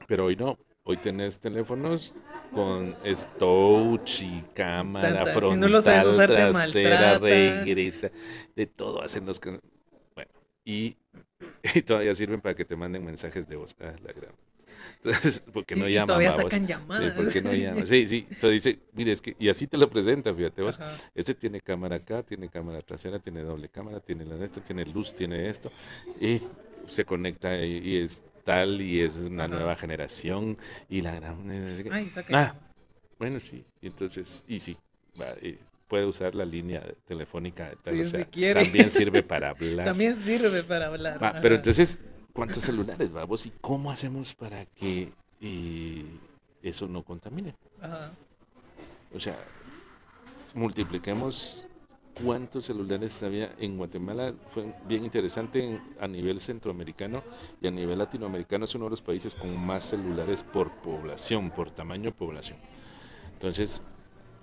pero hoy no. Hoy tenés teléfonos con touch y cámara Tanta- si frontal, no lo sabes usar, te trasera, regresa, de todo hacen los que... Bueno, y, [laughs] y todavía sirven para que te manden mensajes de voz. Ah, la gran... Entonces, [laughs] porque no y, y llaman, todavía sacan Sí, llamadas. ¿por qué no llaman? Sí, sí. Entonces dice, mire, es que, y así te lo presenta, fíjate vos. Ajá. Este tiene cámara acá, tiene cámara trasera, tiene doble cámara, tiene la de esta, tiene luz, tiene esto, y se conecta y, y es tal, y es una Ajá. nueva generación, y la gran... Ay, sacan Ah, bueno, sí, entonces, y sí, va, y puede usar la línea telefónica, tal, Sí, o si sea, quiere. también sirve para hablar. [laughs] También sirve para hablar. Va, pero entonces, ¿cuántos celulares vamos y cómo hacemos para que eh, eso no contamine? Ajá. O sea, multipliquemos cuántos celulares había en Guatemala. Fue bien interesante en- a nivel centroamericano y a nivel latinoamericano es uno de los países con más celulares por población, por tamaño población. Entonces,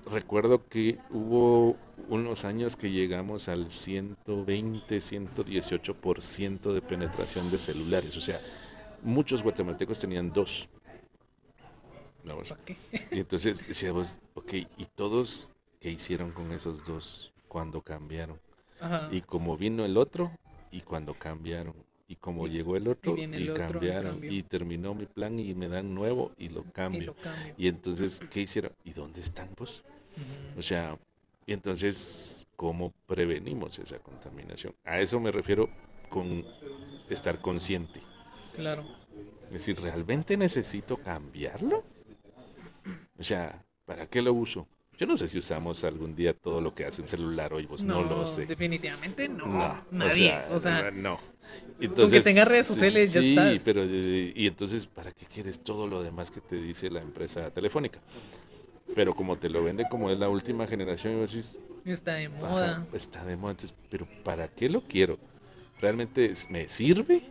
recuerdo que hubo unos años que llegamos al 120, 118% de penetración de celulares. O sea, muchos guatemaltecos tenían dos. Y entonces decíamos, ok, ¿y todos qué hicieron con esos dos cuando cambiaron? Ajá. Y como vino el otro y cuando cambiaron. Y como Y- llegó el otro y, otro cambiaron. Y terminó mi plan y me dan nuevo y lo Y cambio. lo cambio. Y entonces, ¿qué hicieron? ¿Y dónde están? Pues, Ujú. o sea, y entonces, ¿cómo prevenimos esa contaminación? A eso me refiero con estar consciente. Claro. Es decir, ¿realmente necesito cambiarlo? O sea, ¿para qué lo uso? Yo no sé si usamos algún día todo lo que hace un celular hoy, pues no, lo sé. Definitivamente no. No, Nadie. O sea, no. tenga redes sí, sociales ya sí, estás. pero eh, y entonces, ¿para qué quieres todo lo demás que te dice la empresa telefónica? Pero como te lo vende como es la última generación, y vos decís, está de moda. está de moda, entonces, pero ¿para qué lo quiero? ¿Realmente me sirve?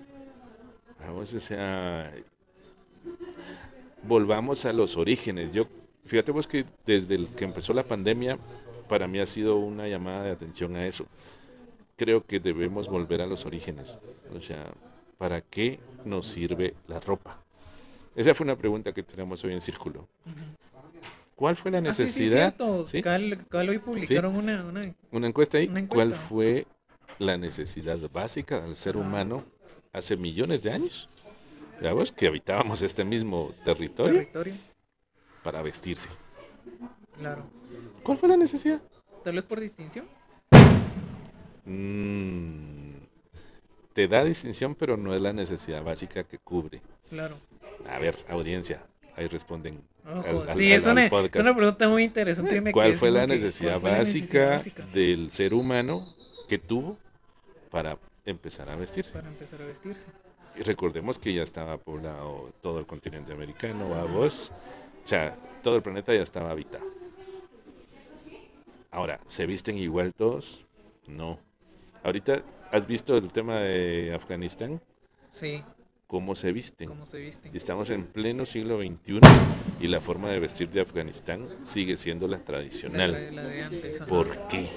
Vamos, o sea, volvamos a los orígenes. Yo, fíjate vos que desde el que empezó la pandemia, para mí ha sido una llamada de atención a eso. Creo que debemos volver a los orígenes. O sea, ¿para qué nos sirve la ropa? Esa fue una pregunta que tenemos hoy en Círculo. ¿Cuál fue la Ah, sí, sí, necesidad? ¿Sí? Hoy publicaron una, una- Una encuesta ahí. Una ¿Cuál fue la necesidad básica del ser humano hace millones de años? Veamos que habitábamos este mismo territorio territorio. Para vestirse. Claro. ¿Cuál fue la necesidad? Tal vez por distinción. Mm, te da distinción, pero no es la necesidad básica que cubre. Claro. A ver, audiencia, ahí responden. Ojo, al- al- sí, al- es, una, es una pregunta muy interesante. ¿Cuál fue la que, ¿cuál fue la básica, necesidad básica del ser humano que tuvo para empezar a vestirse? para empezar a vestirse? Y recordemos que ya estaba poblado todo el continente americano, a vos, O sea, todo el planeta ya estaba habitado. Ahora, ¿se visten igual todos? No. Ahorita, ¿has visto el tema de Afganistán? Sí, ¿Cómo se visten? cómo se visten. Estamos en pleno siglo XXI y la forma de vestir de Afganistán sigue siendo la tradicional. tra- la de antes. ajá. ¿Por qué?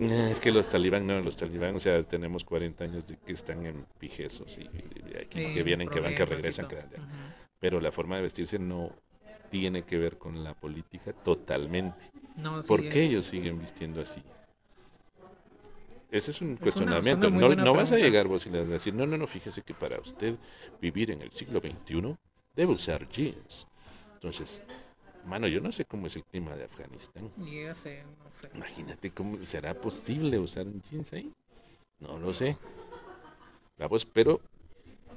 Es que los talibán, no, los talibán, o sea, tenemos 40 años de que están en pijesos y, y Sí, que vienen, que van, que y regresan. que- Ujú. Pero la forma de vestirse no tiene que ver con la política totalmente. No, sí ¿Por qué es- ellos siguen vistiendo así? Ese es un una- cuestionamiento. es una muy no no vas a llegar vos y le vas a decir, no, no, no, fíjese que para usted vivir en el siglo XXI debe usar jeans. Entonces, mano, yo no sé cómo es el clima de Afganistán. Y ya sé, no sé. Imagínate cómo será posible usar un jeans ahí. No lo sé. Vamos, pero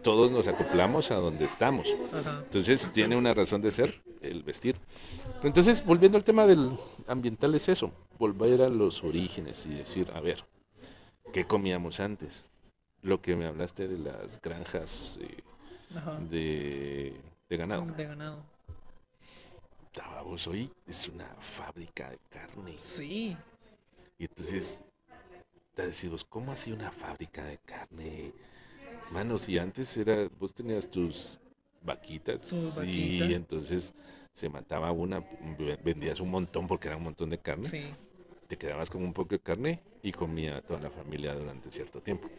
todos nos acoplamos a donde estamos. Ajá. Entonces tiene una razón de ser el vestir. Pero entonces, volviendo al tema del ambiental, es eso, volver a los orígenes y decir, a ver, ¿qué comíamos antes? Lo que me hablaste de las granjas eh, de, de ganado. De ganado. Vos hoy es una fábrica de carne. Sí. Y entonces, te decimos, ¿cómo así una fábrica de carne? Mano, si antes era, vos tenías tus vaquitas y vaquitas. entonces se mataba una, ve- vendías un montón porque era un montón de carne, Sí. te quedabas con un poco de carne y comía toda la familia durante cierto tiempo.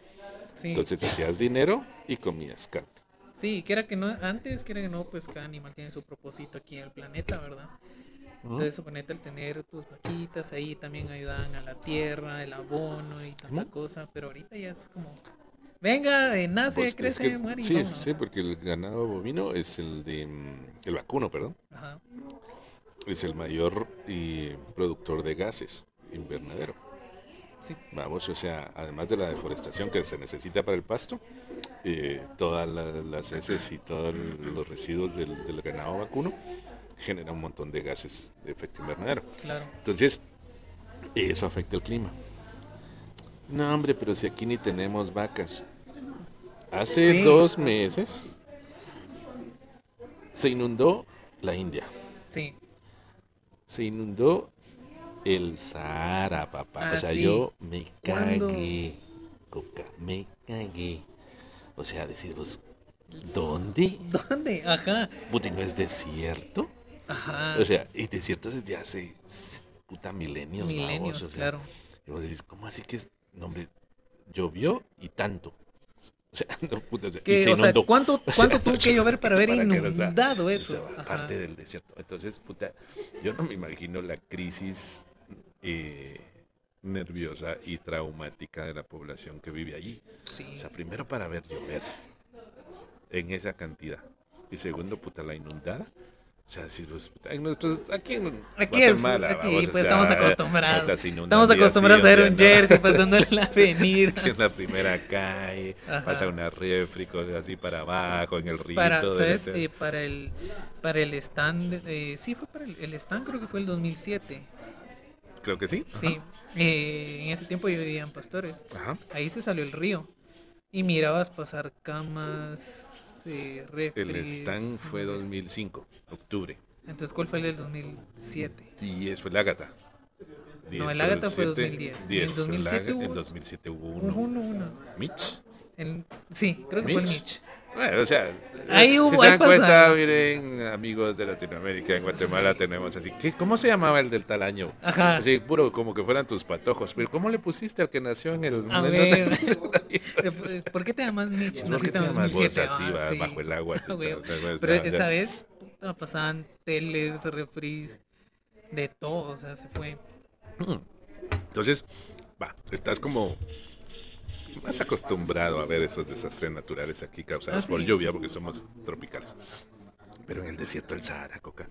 Sí. Entonces hacías dinero y comías carne. Sí, que era que no, antes que era que no, pues cada animal tiene su propósito aquí en el planeta, ¿verdad? Entonces, suponete al tener tus vaquitas ahí también ayudaban a la tierra, el abono y tanta cosa, pero ahorita ya es como, venga, eh, nace, Vos- es crece, que- muere y sí, vámonos. sí, porque el ganado bovino es el de mm, el vacuno, perdón. Ajá, Es el mayor eh, productor de gases invernadero. sí, Vamos, o sea, además de la deforestación que se necesita para el pasto, eh, todas la- las heces y todos los residuos del, del ganado vacuno generan un montón de gases de efecto invernadero. claro. Entonces, eso afecta el clima. No, hombre, pero si aquí ni tenemos vacas. Hace Sí. dos meses se inundó la India. Sí, Se inundó el Sahara, papá. Ah, o sea, sí. yo me cagué. Coca, me cagué. O sea, decir vos, ¿dónde? [laughs] ¿dónde? Ajá, Puta, ¿y ¿no es desierto? ajá, O sea, y desierto desde hace puta milenios, babos, milenios, o sea, claro. Y vos decís, ¿cómo así que es? No, hombre, llovió y tanto. [laughs] O sea, no, puta, o sea, y Que, se o sea, inundó. ¿cuánto, [laughs] O sea, cuánto [laughs] tuvo que llover para haber que, o sea, inundado eso? parte del desierto. Entonces, puta, yo no me imagino la crisis eh, nerviosa y traumática de la población que vive allí. Sí, O sea, primero para ver llover en esa cantidad. Y segundo, puta, la inundada. O sea, si los, en nuestros, aquí en Aquí es, Guatemala, aquí vamos, o pues sea, estamos acostumbrados. se inundan Estamos acostumbrados a ver un día no. jersey pasando en la [laughs] avenida. en la primera calle, Ajá. pasa una refri, cosas así para abajo, en el río. Para, ¿sabes? Eh, para el para el stand, eh, sí fue para el, el stand, creo que fue el 2007. Creo que sí. Sí, Eh, en ese tiempo yo vivía en Pastores. Ajá. Ahí se salió el río y mirabas pasar camas, eh, El stand fue este, 2005, octubre. Entonces, ¿cuál fue el del 2007? 10 fue el Ágata. No, el Ágata fue 2010. 10 En fue el 2007 Ágata, hubo- En 2007 hubo uno. uno, uno. Mitch. En- sí, creo que fue el Mitch. Bueno, o sea, Ahí si se dan cuenta, miren, amigos de Latinoamérica, en Guatemala tenemos así. ¿qué, ¿Cómo se llamaba el del tal año? Ajá. Así, puro como que fueran tus patojos. Pero ¿cómo le pusiste al que nació en el... A ver. ¿Por qué te llamas Mitch? ¿Por qué te llamas vos 2007. así, ah, sí. bajo el agua? Ah, [laughs] güey. Pero esa vez puta, pasaban teles, refris, de todo, o sea, se fue. Entonces, va, estás como más acostumbrado a ver esos desastres naturales aquí causados Ah, sí. por lluvia porque somos tropicales. Pero en el desierto del Sahara, Coca.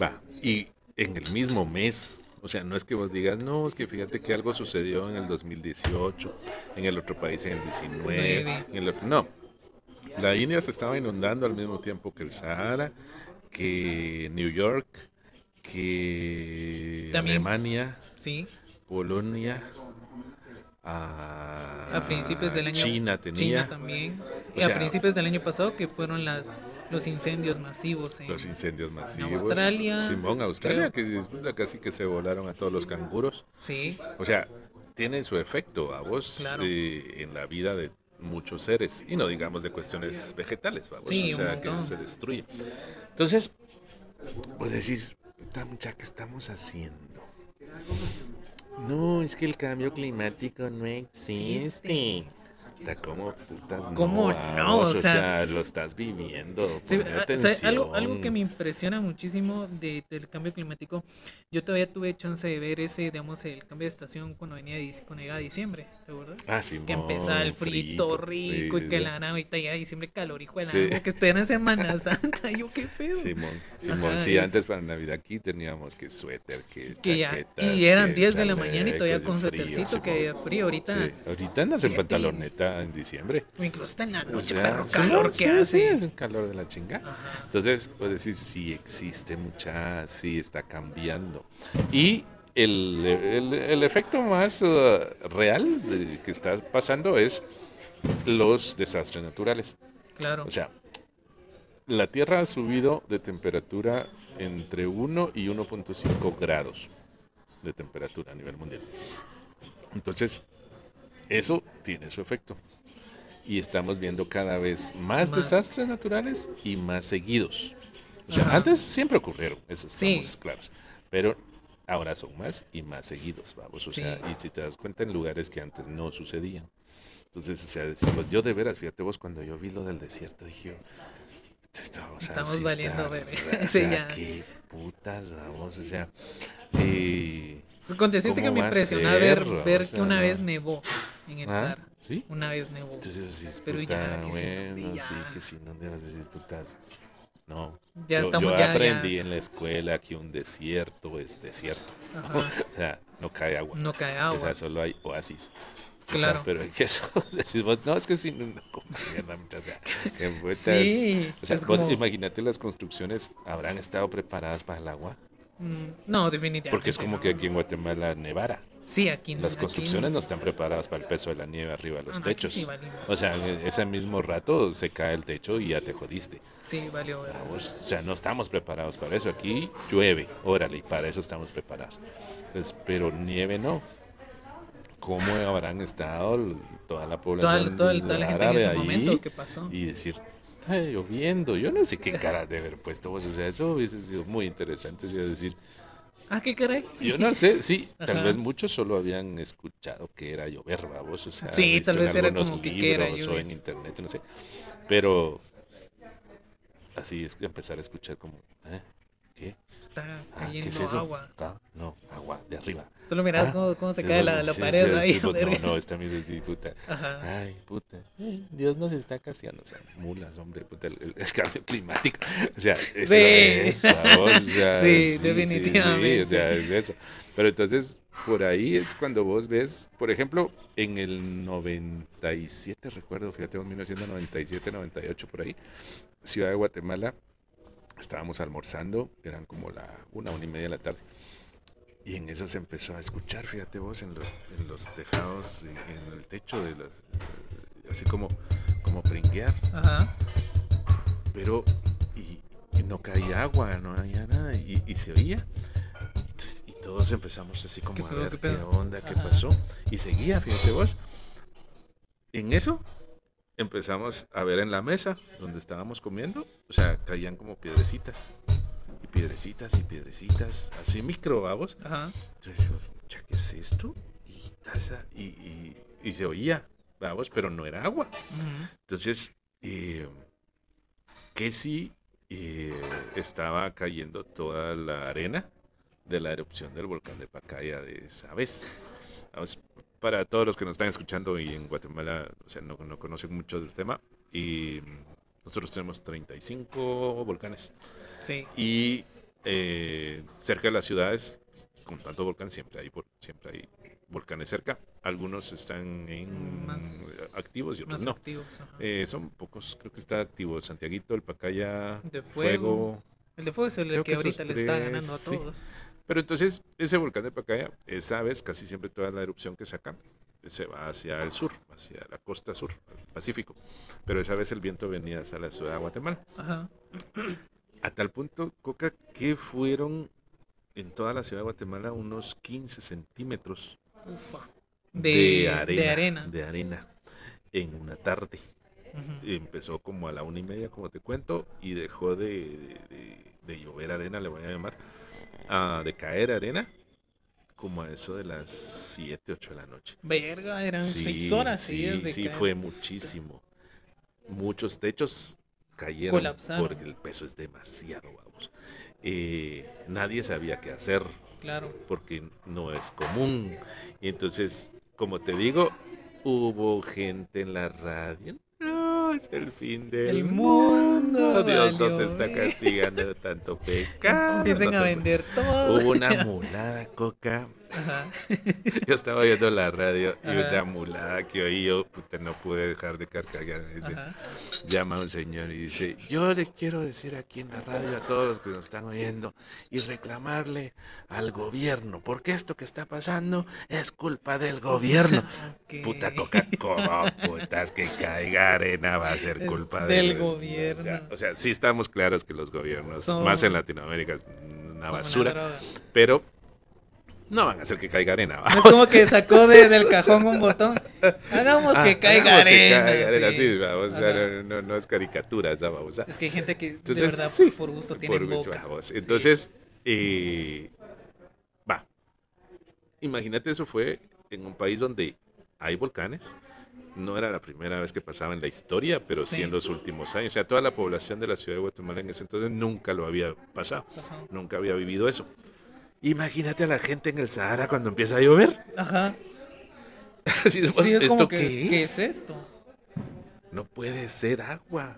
Va, y en el mismo mes, o sea, no es que vos digas, no, es que fíjate que algo sucedió en el 2018, en el otro país en el 19, Nueve. en el otro- no. La India se estaba inundando al mismo tiempo que el Sahara, que New York, que También. Alemania, Sí, Polonia, a, a principios del año. China tenía. China también. O Y a principios del año pasado, que fueron las los incendios masivos en, Los incendios masivos. Australia, Simón, Australia, creo. que casi que se volaron a todos los canguros. Sí, O sea, tiene su efecto a vos Claro. eh, en la vida de muchos seres. Y no digamos de cuestiones vegetales, vamos. Sí, o sea, que se destruye. Entonces, pues decís, mucha, ¿qué estamos haciendo? No, es que el cambio climático no existe. Puta, ¿Cómo putas no? ¿Cómo no? O O sea, sea, lo estás viviendo. Sí, ah, o sea, algo, algo que me impresiona muchísimo de- del cambio climático, yo todavía tuve chance de ver ese, digamos, el cambio de estación cuando venía cuando llegaba diciembre, ¿te acuerdas? Ah, Simón, que empezaba el frito frito, rico sí, y que sí. la nada ahorita ya diciembre calor, hijo de la Sí. que estén en Semana [laughs] Santa, yo qué pedo. Simón, Simón, Ajá, sí, es- antes para Navidad aquí teníamos que suéter, que Que ya, y eran que 10 de la mañana y todavía con suétercito que había frío ahorita, Sí, ahorita andas en siete. En diciembre. o incluso hasta en la O noche, sea, perro sí, calor sí, que sí, hace. es un calor de la chinga. Entonces, pues decir, sí existe mucha, sí está cambiando. Y el, el- el efecto más eh, real de- que está pasando es los desastres naturales. Claro, O sea, la Tierra ha subido de temperatura entre 1 y 1.5 grados de temperatura a nivel mundial. Entonces, eso tiene su efecto. Y estamos viendo cada vez más, Más. desastres naturales y más seguidos. O sea, Ajá. antes siempre ocurrieron, eso Sí. estamos claros. Pero ahora son más y más seguidos, vamos. O Sí. sea, y si te das cuenta en lugares que antes no sucedían. Entonces, o sea, decimos, yo de veras, fíjate vos, cuando yo vi lo del desierto, dije, estamos, Estamos valiendo ver. [laughs] O Sí, sea, ya. qué putas, vamos, o sea, eh, con decirte que ¿cómo me impresionó ver, ver que una vez nevó en el ¿ah? Sahara. ¿Sí? Una vez nevó. Entonces Pero ya, que bueno, ya. sí, que si no debes decir putas. No. Ya yo, estamos yo ya- aprendí ya. en la escuela que un desierto es desierto. [laughs] O sea, no cae agua. No cae O sea, agua. solo hay oasis. O sea, Claro. pero que [laughs] eso, decís vos, no, es que si no, no, o sea, putas. Sí, O sea, es vos como- imagínate las construcciones habrán estado preparadas para el agua. Mm, No, definitivamente. Porque es como no. que aquí en Guatemala nevara. Sí, aquí Las aquí construcciones no están preparadas para el peso de la nieve arriba de los no, techos. sí. O sea, ese mismo rato se cae el techo y ya te jodiste. Sí, valió. Vamos, o sea, no estamos preparados para eso. Aquí llueve, órale, y para eso estamos preparados. Entonces, pero nieve no. ¿Cómo habrán estado toda la población Toda, toda, toda la gente en ese ahí? momento que pasó. Y decir, está lloviendo. Yo no sé qué cara de haber puesto vos. O sea, eso hubiese sido muy interesante. si decir, Ah, qué caray. yo no sé, sí, tal vez muchos solo habían escuchado que era llover, vamos, o sea, Sí, tal en vez era algunos como que- que era libros o en internet, no sé. Pero así es que empezar a escuchar como, ¿eh? Está Ah, cayendo ¿Qué es eso? agua. Ah, no, agua de arriba. Solo mirás Ah, cómo, cómo se sí, cae vos- la, la sí, pared sí, ahí. vos, verga. no, no, está así, puta. Ajá. Ay, puta. Ay, Dios nos está castiando. O sea, mulas, hombre, puta, el, el- el cambio climático. O sea, eso es, vamos, o sea, [laughs] Sí, definitivamente. o sea, es eso. Pero entonces, por ahí es cuando vos ves, por ejemplo, en el 97, recuerdo, fíjate, en 1997, 98, por ahí, Ciudad de Guatemala, estábamos almorzando, eran como la una, una y media de la tarde. Y en eso se empezó a escuchar, fíjate vos, en los, en los tejados, en, en el techo de las, eh, así como, como pringuear, Ajá. pero y, y no caía agua, no había nada, y, y se oía. Y todos empezamos así como ¿Qué a ver qué onda, qué pasó. Y seguía, fíjate vos. En eso empezamos a ver en la mesa donde estábamos comiendo, o sea, caían como piedrecitas. Y piedrecitas y piedrecitas, así micro, vamos. Ajá. Entonces decimos, "Mucha, ¿qué es esto? Y, taza, y, y- y se oía, vamos, pero no era agua. Entonces, eh, que sí eh, estaba cayendo toda la arena de la erupción del volcán de Pacaya de esa vez. Vamos, para todos los que nos están escuchando y en Guatemala, o sea, no, no conocen mucho del tema, y nosotros tenemos 35 volcanes. Sí. Y eh, cerca de las ciudades, con tanto volcán, siempre hay, siempre hay volcanes cerca. Algunos están en Más- activos y otros Más no. activos. Eh, son pocos, creo que está activo Santiaguito, el Pacaya, De Fuego. fuego. El de fuego es el Creo que ahorita le está ganando a sí. Pero entonces, ese volcán de Pacaya, esa vez casi siempre toda la erupción que saca se va hacia el sur, hacia la costa sur, al Pacífico. Pero esa vez el viento venía hacia la ciudad de Guatemala. Ajá. A tal punto, Coca, que fueron en toda la ciudad de Guatemala unos 15 centímetros Ufa. de, De, arena, de arena. de arena en una tarde. Empezó como a la una y media, como te cuento, y dejó de, de- de- de llover arena, le voy a llamar, ah, de caer arena, como a eso de las 7, 8 de la noche. Verga, eran Sí, seis horas sí, sí, fue muchísimo. Muchos techos cayeron Colapsaron. porque el peso es demasiado, vamos. Eh, nadie sabía qué hacer Claro. porque no es común. Y entonces, como te digo, hubo gente en la radio. No, es el fin del El mundo Dios nos está ver. castigando de tanto [laughs] pecado. Empiecen a vender todo. Hubo una [laughs] mulada, coca. Ajá. [laughs] Yo estaba oyendo la radio y Ajá. una mulada que oí yo, puta, no pude dejar de carcajear. Llama un señor y dice, yo les quiero decir aquí en la radio a todos los que nos están oyendo y reclamarle al gobierno, porque esto que está pasando es culpa del gobierno. [laughs] Puta Coca-Cola, putas, que caiga arena va a ser culpa del O sea, gobierno. o sea, sí estamos claros que los gobiernos, Son- más en Latinoamérica, es una Son basura, pero no van a hacer que caiga arena. Es como que sacó [laughs] de- del cajón un botón. Hagamos Ah, que caiga hagamos que arena. caiga arena, sí. sí, vamos, o sea, Ajá. no, es caricatura esa babosa. Es que hay gente que Entonces, de verdad sí, por gusto tiene por gusto, boca. vamos. Sí. Entonces, eh, va. Imagínate, eso fue en un país donde hay volcanes. No era la primera vez que pasaba en la historia, pero sí, en los últimos años. O sea, toda la población de la ciudad de Guatemala en ese entonces nunca lo había pasado. Nunca había vivido eso. Imagínate a la gente en el Sahara cuando empieza a llover. Ajá. [laughs] Así es, Sí, es ¿Esto como que, qué ¿qué es? es esto? No puede ser agua.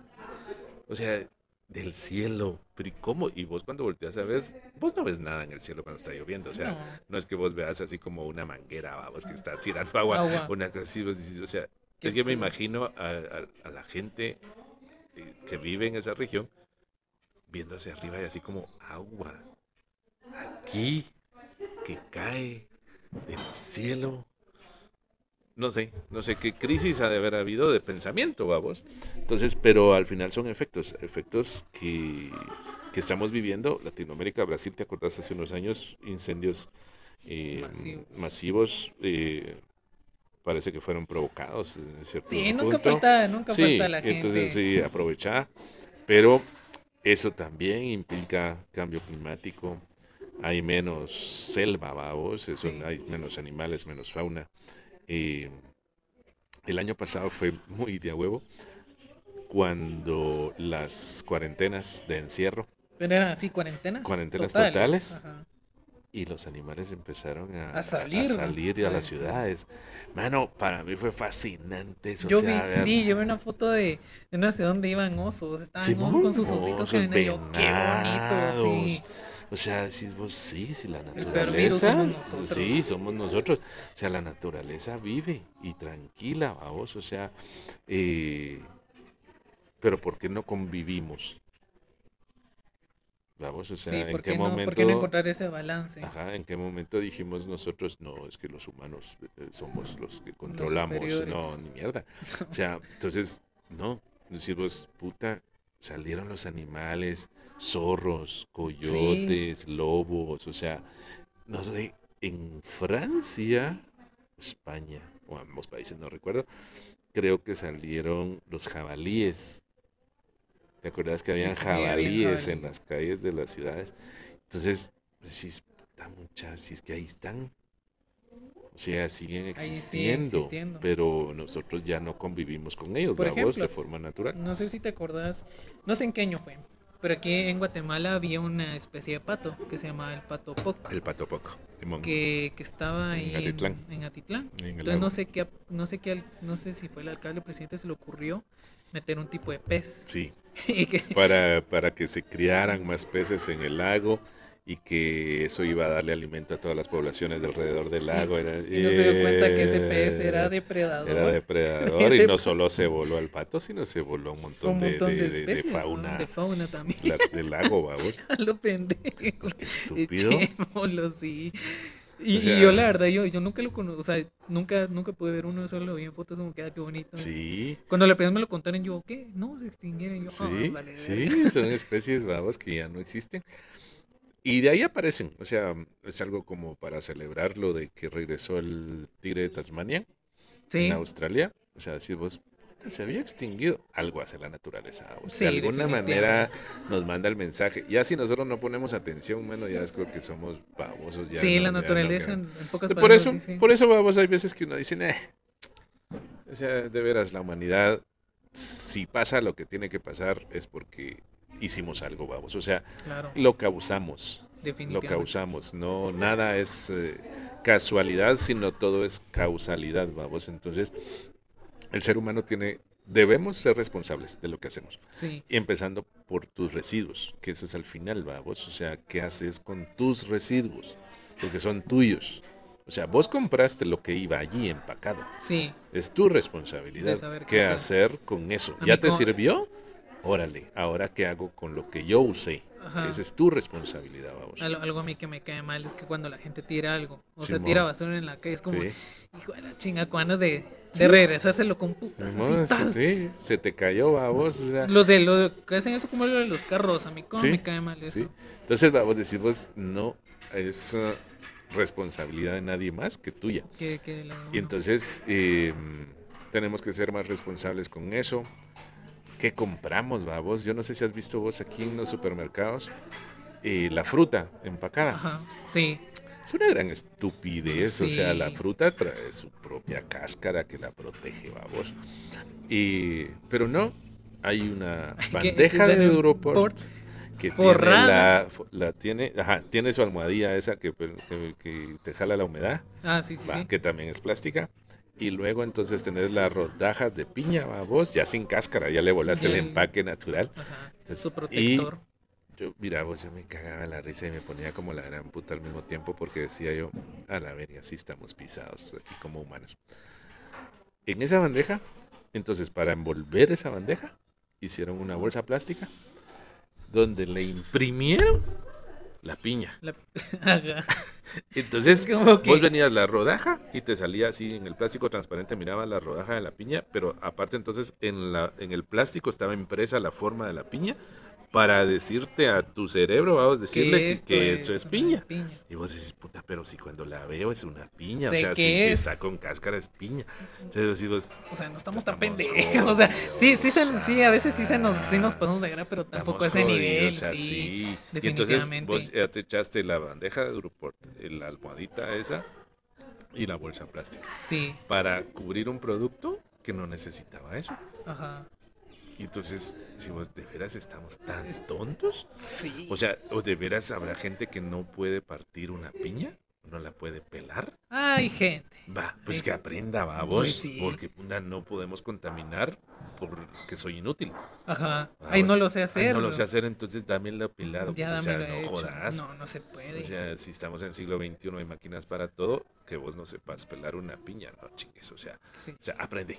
O sea, del cielo. Pero ¿y cómo? Y vos cuando volteas a ver, vos no ves nada en el cielo cuando está lloviendo. O sea, No. no, es que vos veas así como una manguera, vamos, que está tirando agua. Agua. Una cosa así, o sea, es que me imagino a, a- a la gente eh, que vive en esa región viendo hacia arriba y así como agua. Aquí, que cae del cielo. No sé, no sé qué crisis ha de haber habido de pensamiento, vamos. Entonces, pero al final son efectos, efectos que, que estamos viviendo. Latinoamérica, Brasil, ¿te acordás hace unos años? Incendios eh, Masivos. masivos, eh, parece que fueron provocados en cierto Sí, nunca falta, nunca Sí, falta la gente. entonces sí, aprovechar. Pero eso también implica cambio climático. Hay menos selva, eso, Sí. hay menos animales, menos fauna. Eh, el año pasado fue muy de a huevo cuando las cuarentenas de encierro Pero eran así, cuarentenas. Cuarentenas totales. Ajá. y los animales empezaron a, A salir, ¿no? salir y a las sí. ciudades. Mano, para mí fue fascinante eso. Yo o sea, vi, ver- sí, yo vi una foto de, de no sé dónde iban osos, estaban Sí, osos con sus ositos osos caminando y yo, qué bonito, sí. O sea, decís vos, sí, sí, la naturaleza. somos. Sí, somos nosotros. O sea, la naturaleza vive y tranquila, vamos. O sea, eh, pero ¿por qué no convivimos? Vamos, o sea, sí, ¿en ¿por qué no, momento? ¿por qué no encontrar ese balance? Ajá, ¿en qué momento dijimos nosotros, no, es que los humanos eh, somos los que controlamos? no, ni mierda. O sea, entonces, no, decimos, puta, salieron los animales, zorros, coyotes, lobos, o sea, no sé, en Francia, España, o ambos países, no recuerdo, creo que salieron los jabalíes. ¿Te acuerdas que habían sí, sí, habían jabalíes en las calles de las ciudades? Entonces, decís, puta mucha, si es que ahí están. O sea, siguen existiendo, pero nosotros ya no convivimos con ellos, Por ejemplo, de forma natural. No sé si te acordás, no sé en qué año fue, pero aquí en Guatemala había una especie de pato que se llamaba el pato poco, El pato poco. Que, que estaba En Atitlán. en, Atitlán. En Entonces no sé qué, no sé qué, no sé si fue el alcalde o presidente se le ocurrió meter un tipo de pez Sí, [laughs] que para, para que se criaran más peces en el lago y que eso iba a darle alimento a todas las poblaciones de alrededor del lago. Era, y no se dio cuenta que ese pez era Eh, depredador. Era depredador [laughs] y no solo se voló al pato, sino se voló un montón, un de- montón de, de, de- de especies, ¿no? fauna de fauna también. la- del lago, [laughs] vamos. A lo pendejo. Pues qué estúpido. Echémoslo, sí. Y, O sea- y yo la verdad, yo, yo nunca lo conozco, o sea, nunca, nunca pude ver uno, solo lo vi en fotos, como que, ah, qué bonito. Sí, Cuando la primera me lo contaron, yo, ¿qué? No, se extinguieron. Yo, sí, vale, sí, son especies, vamos, que ya no existen. Y de ahí aparecen, o sea, es algo como para celebrar lo de que regresó el tigre de Tasmania Sí, en Australia. O sea, si vos se había extinguido, algo hace la naturaleza. O Sí, sea, de alguna manera nos manda el mensaje. Ya si nosotros no ponemos atención, bueno, ya es como que somos babosos. Ya sí, no- la ya no naturaleza, queremos. en, en pocas Por palabras, eso, sí, por eso, vamos, hay veces que uno dice, "Eh". o sea, de veras, la humanidad, si pasa lo que tiene que pasar, es porque hicimos algo, vamos. O sea, Claro, lo causamos, lo causamos. No, nada es eh, casualidad, sino todo es causalidad, vamos. Entonces, el ser humano tiene, debemos ser responsables de lo que hacemos. Sí, Y empezando por tus residuos, que eso es al final, vamos. O sea, ¿qué haces con tus residuos? Porque son tuyos. O sea, vos compraste lo que iba allí empacado. sí, Es tu responsabilidad. ¿Qué qué hacer. con eso? A ¿Ya te sirvió? Órale, ahora qué hago con lo que yo usé. Ajá. Esa es tu responsabilidad, vamos. Algo, algo a mí que me cae mal es que cuando la gente tira algo, o sea, Simón. tira basura en la calle, es como, Sí. hijo de la chinga, con ganas de, de regresárselo con putas. así, No, tas. sí, se te cayó, vamos. O sea, Los de los que hacen eso como lo de los carros, a mí cómo Sí, me cae mal eso. sí. Entonces, vamos, decimos, no es uh, responsabilidad de nadie más que tuya. Que, que la- Y entonces eh, tenemos que ser más responsables con eso. ¿Qué compramos, va vos? Yo no sé si has visto vos aquí en los supermercados eh, la fruta empacada. Ajá, sí, Es una gran estupidez. O sea, la fruta trae su propia cáscara que la protege, va vos. Y, pero no, hay una [laughs] bandeja de Europort Port. que tiene la, la tiene, ajá, tiene su almohadilla esa que, que- que te jala la humedad. Ah, sí, sí, Va, sí. que también es plástica. Y luego entonces tenés las rodajas de piña, vos, ya sin cáscara, ya le volaste el el- empaque natural. Ajá, Entonces, su protector. Yo, mira, vos, yo me cagaba la risa y me ponía como la gran puta al mismo tiempo porque decía yo, a la verga, sí estamos pisados aquí como humanos. En esa bandeja, entonces para envolver esa bandeja, hicieron una bolsa plástica donde le imprimieron la piña. La-. [laughs] Entonces, que- vos venías la rodaja y te salía así en el plástico transparente, mirabas la rodaja de la piña, pero aparte entonces en, la, en el plástico estaba impresa la forma de la piña para decirte a tu cerebro, vamos a decirle que, esto que eso es piña. piña. Y vos decís, puta, pero si cuando la veo es una piña, o sea, si, si es. está con cáscara es piña. Entonces decís vos, O sea, no estamos tan pendejos. O sea, sí, sí, se- sí, a veces sí se nos, sí nos pasamos de pero tampoco a ese jodidos, nivel. o sea, sí, sí. Y entonces definitivamente. vos ya te echaste la bandeja de Europort, la almohadita esa y la bolsa plástica. Sí, para cubrir un producto que no necesitaba eso. ajá. Y entonces, vos de veras estamos tan tontos, Sí. o sea, o de veras habrá gente que no puede partir una piña, no la puede pelar. Hay gente. Va, pues Ay, que aprenda, va, pues vos, sí. porque puta, no podemos contaminar porque soy inútil. Ajá. Va, Ay, no lo sé ay, hacer. no lo sé hacer, entonces dame el pelado. Ya o sea, no hecho. jodas. No, no se puede. O sea, si estamos en el siglo XXI hay máquinas para todo, que vos no sepas pelar una piña, no chingues, o sea, sí. o sea, aprende.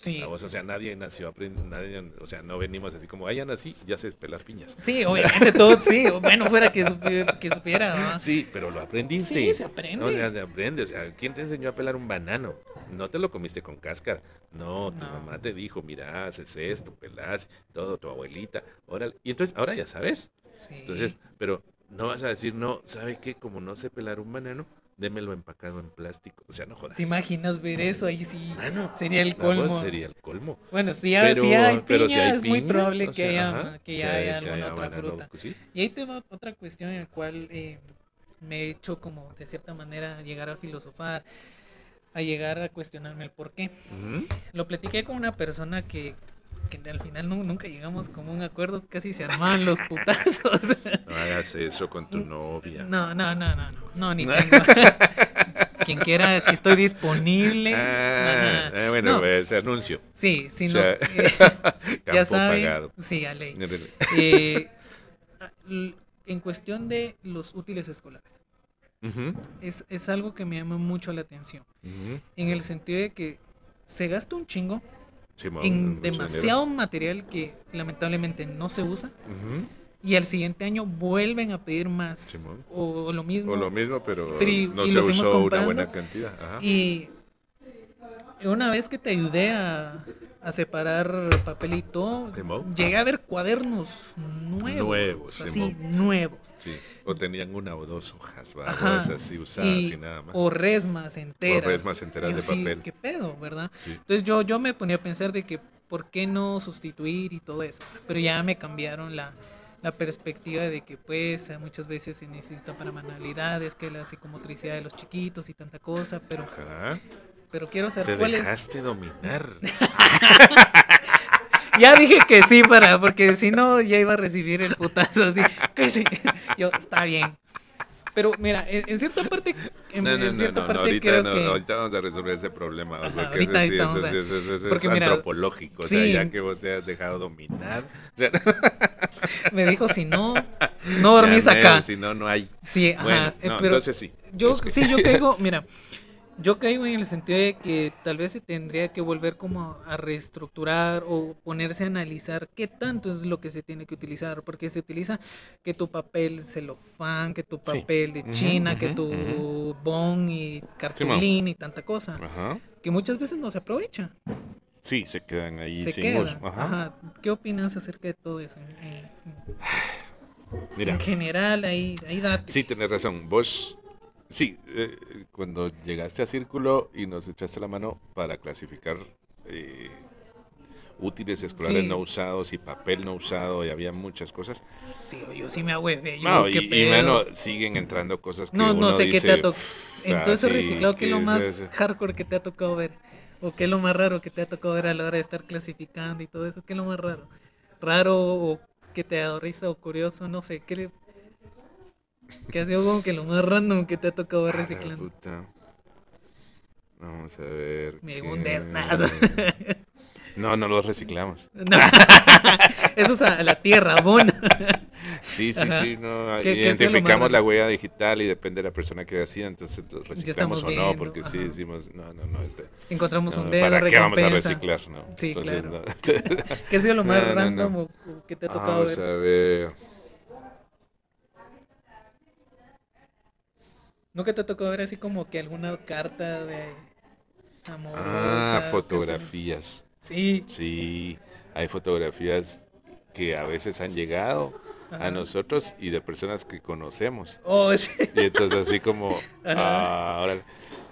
Sí. O sea, nadie nació, nadie, o sea, no venimos así como, ya nací, ya sé pelar piñas. Sí, [laughs] obviamente todo, sí. Bueno, fuera que supiera, que supiera ¿va? Sí, pero lo aprendiste. Sí, se aprende. O sea, se aprende. O sea, ¿quién te enseñó a pelar un banano? No te lo comiste con cáscara. No, tu No. mamá te dijo, mira, haces esto, pelas, todo, tu abuelita. Órale. Y entonces, ahora ya sabes. Sí. Entonces, pero no vas a decir, no, ¿sabe qué? Como no sé pelar un banano, démelo empacado en plástico. O sea, no jodas. ¿Te imaginas ver eso? Ahí sí. Mano, sería el colmo. Sería el colmo. Bueno, si ya, Pero, si hay pero piña, si hay es muy probable que sea, haya, ajá, que ya haya que alguna haya otra banano, fruta. pues sí. Y ahí tengo otra cuestión en la cual eh, me he hecho como de cierta manera llegar a filosofar, a llegar a cuestionarme el por qué. Lo platiqué con una persona que, que al final nu- nunca llegamos como a un acuerdo, casi se armaban los putazos. [laughs] No hagas eso con tu novia. No, no, no, no, no, no, ni [laughs] tengo. Quien quiera que estoy disponible. Ah, eh, bueno, No, ese anuncio. sí, sí, o no. eh, [laughs] ya saben. pagado. Sí, a ley. Eh, en cuestión de los útiles escolares, es, es algo que me llama mucho la atención. En el sentido de que se gasta un chingo Simón, en demasiado material que lamentablemente no se usa. Y al siguiente año vuelven a pedir más. Simón. O, o lo mismo. O lo mismo, pero, no y se usó una buena cantidad. Ajá. Y una vez que te ayudé a, a separar papel y todo, Simón. llegué a ver cuadernos nuevos. Nuevos, así, nuevos. Sí. O tenían una o dos hojas. O así usadas y, nada más. O resmas enteras. resmas enteras de así, papel. ¿Qué pedo, verdad? Sí. Entonces yo, yo me ponía a pensar de que por qué no sustituir y todo eso. Pero ya me cambiaron la, la perspectiva de que pues muchas veces se necesita para manualidades, que la psicomotricidad de los chiquitos y tanta cosa, pero, Ajá. Pero quiero saber Te cuál es. dejaste dominar. [laughs] Ya dije que sí para, porque si no ya iba a recibir el putazo así. Que sí. Yo, está bien. Pero mira, en, en cierta parte, en, No, no, en no, cierta no, parte ahorita, creo no, que ahorita vamos a resolver ese problema. O sea, Ajá, que ahorita, eso, sí, ahorita eso, vamos sí, a- eso, eso, eso porque es mira, antropológico. O sea, ya que vos te has dejado dominar. O sea, [laughs] me dijo si no, [laughs] no dormís acá. Si no, no hay. Sí, ajá. Bueno, eh, pero entonces sí. yo Es que- sí, yo caigo, mira, yo caigo en el sentido de que tal vez se tendría que volver como a reestructurar o ponerse a analizar qué tanto es lo que se tiene que utilizar, porque se utiliza que tu papel celofán, que tu Sí. papel de China, que tu ujú. bon y cartulina y tanta cosa, Ajá. que muchas veces no se aprovecha, Sí, se quedan ahí se sin queda. Ajá. Ajá. ¿Qué opinas acerca de todo eso? En, en- [sighs] Mira, en general, ahí, ahí date. sí, tenés razón. Vos, sí, eh, cuando llegaste a Círculo y nos echaste la mano para clasificar eh, útiles escolares Sí. no usados y papel no usado, y había muchas cosas. Sí, yo sí me. Yo, No, ¿qué y, bueno, siguen entrando cosas que No, uno no sé qué te ha dice, tocado. "Pff, Entonces, así, reciclado, ¿qué es lo más hardcore que te ha tocado ver? ¿O qué es lo más raro que te ha tocado ver a la hora de estar clasificando y todo eso? ¿Qué es lo más raro? ¿Raro o que te da risa o curioso? No sé, ¿qué ¿Qué ha sido como que lo más random que te ha tocado ver Ah, la reciclando? puta. Vamos a ver. Me qué- hunde. [laughs] No, no los reciclamos. [laughs] No. Eso es a la tierra, bona. [laughs] Sí, sí, Ajá. sí. No, ¿Qué- qué identificamos raro? la huella digital y depende de la persona que decida, entonces reciclamos o no, viendo, porque sí ajá. decimos, no, no, no. Este, Encontramos no, un dedo, ¿Para qué vamos a recompensa. reciclar? No. Sí, Entonces, claro. no. ¿Qué ha sido lo más random que te ha tocado Vamos ver? a ver. ¿Nunca te tocado ver así como que alguna carta de amor? Ah, fotografías. Sí. Sí, hay fotografías que a veces han llegado Ajá. a nosotros y de personas que conocemos. Oh, sí. Y entonces así como, [laughs] ah, órale.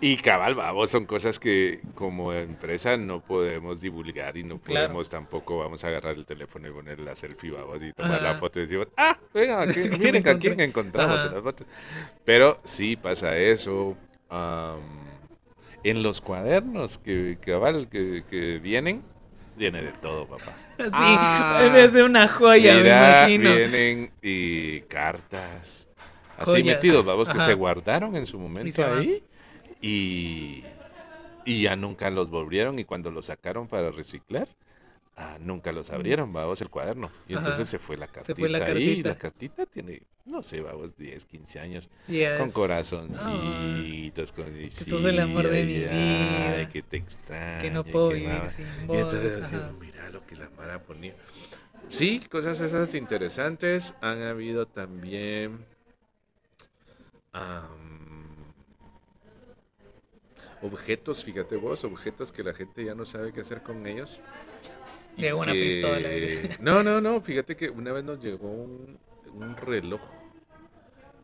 Y cabal, vamos, son cosas que como empresa no podemos divulgar y no Claro. podemos tampoco, vamos a agarrar el teléfono y poner la selfie, vamos, y tomar la foto y decimos, ah, venga, [laughs] aquí- miren a quién encontramos en las fotos. Pero sí pasa eso. am, en los cuadernos que, cabal, que, que vienen, viene de todo, papá. [laughs] Sí, Ah. debe ser una joya, Mira, me imagino. vienen y cartas así Joyas. metidos, vamos, que se guardaron en su momento se van. Y, y ya nunca los volvieron y cuando los sacaron para reciclar, ah, nunca los abrieron, vamos, el cuaderno. Y Ajá. entonces se fue la cartita Se fue la ahí, cartita. la cartita tiene, no sé, vamos, 10, 15 años, Yes. con Ay, corazoncitos, con sos el amor de mi ay, ay, vida. que te extraño. que no puedo que vivir nada. sin Y vos. entonces ajá. decimos, mira lo que la Mara ponía. Sí, cosas esas interesantes. Han habido también am, objetos, fíjate vos, objetos que la gente ya no sabe qué hacer con ellos. De una pistola, [laughs] No, no, no, fíjate que una vez nos llegó un, un reloj.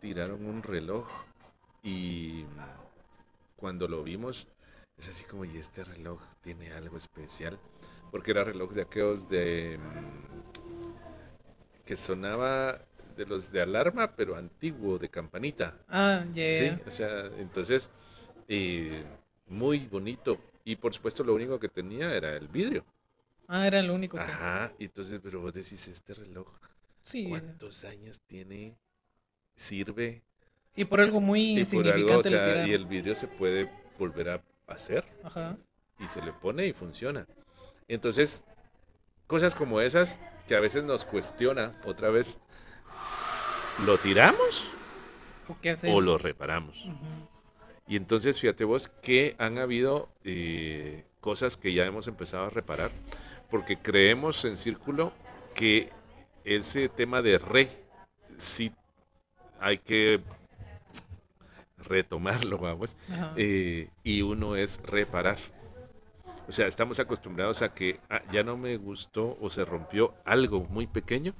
Tiraron un reloj y cuando lo vimos es así como, y este reloj tiene algo especial, porque era reloj de aquellos de mm, que sonaba de los de alarma, pero antiguo, de campanita. Ah, yeah. Sí, o sea, entonces, eh, muy bonito. Y por supuesto lo único que tenía era el vidrio. Ah, era lo único que. Ajá, y entonces, pero vos decís, este reloj, Sí. ¿cuántos años tiene? ¿Sirve? Y por algo muy Y por algo, o sea, y el vidrio se puede volver a hacer Ajá. y se le pone y funciona. Entonces, cosas como esas que a veces nos cuestiona, otra vez, ¿lo tiramos ¿O qué o lo reparamos? Ujú. Y entonces, fíjate vos que han habido eh, cosas que ya hemos empezado a reparar, porque creemos en Círculo que ese tema de re, sí hay que retomarlo, vamos, eh, y uno es reparar. O sea, estamos acostumbrados a que ah, ya no me gustó o se rompió algo muy pequeño,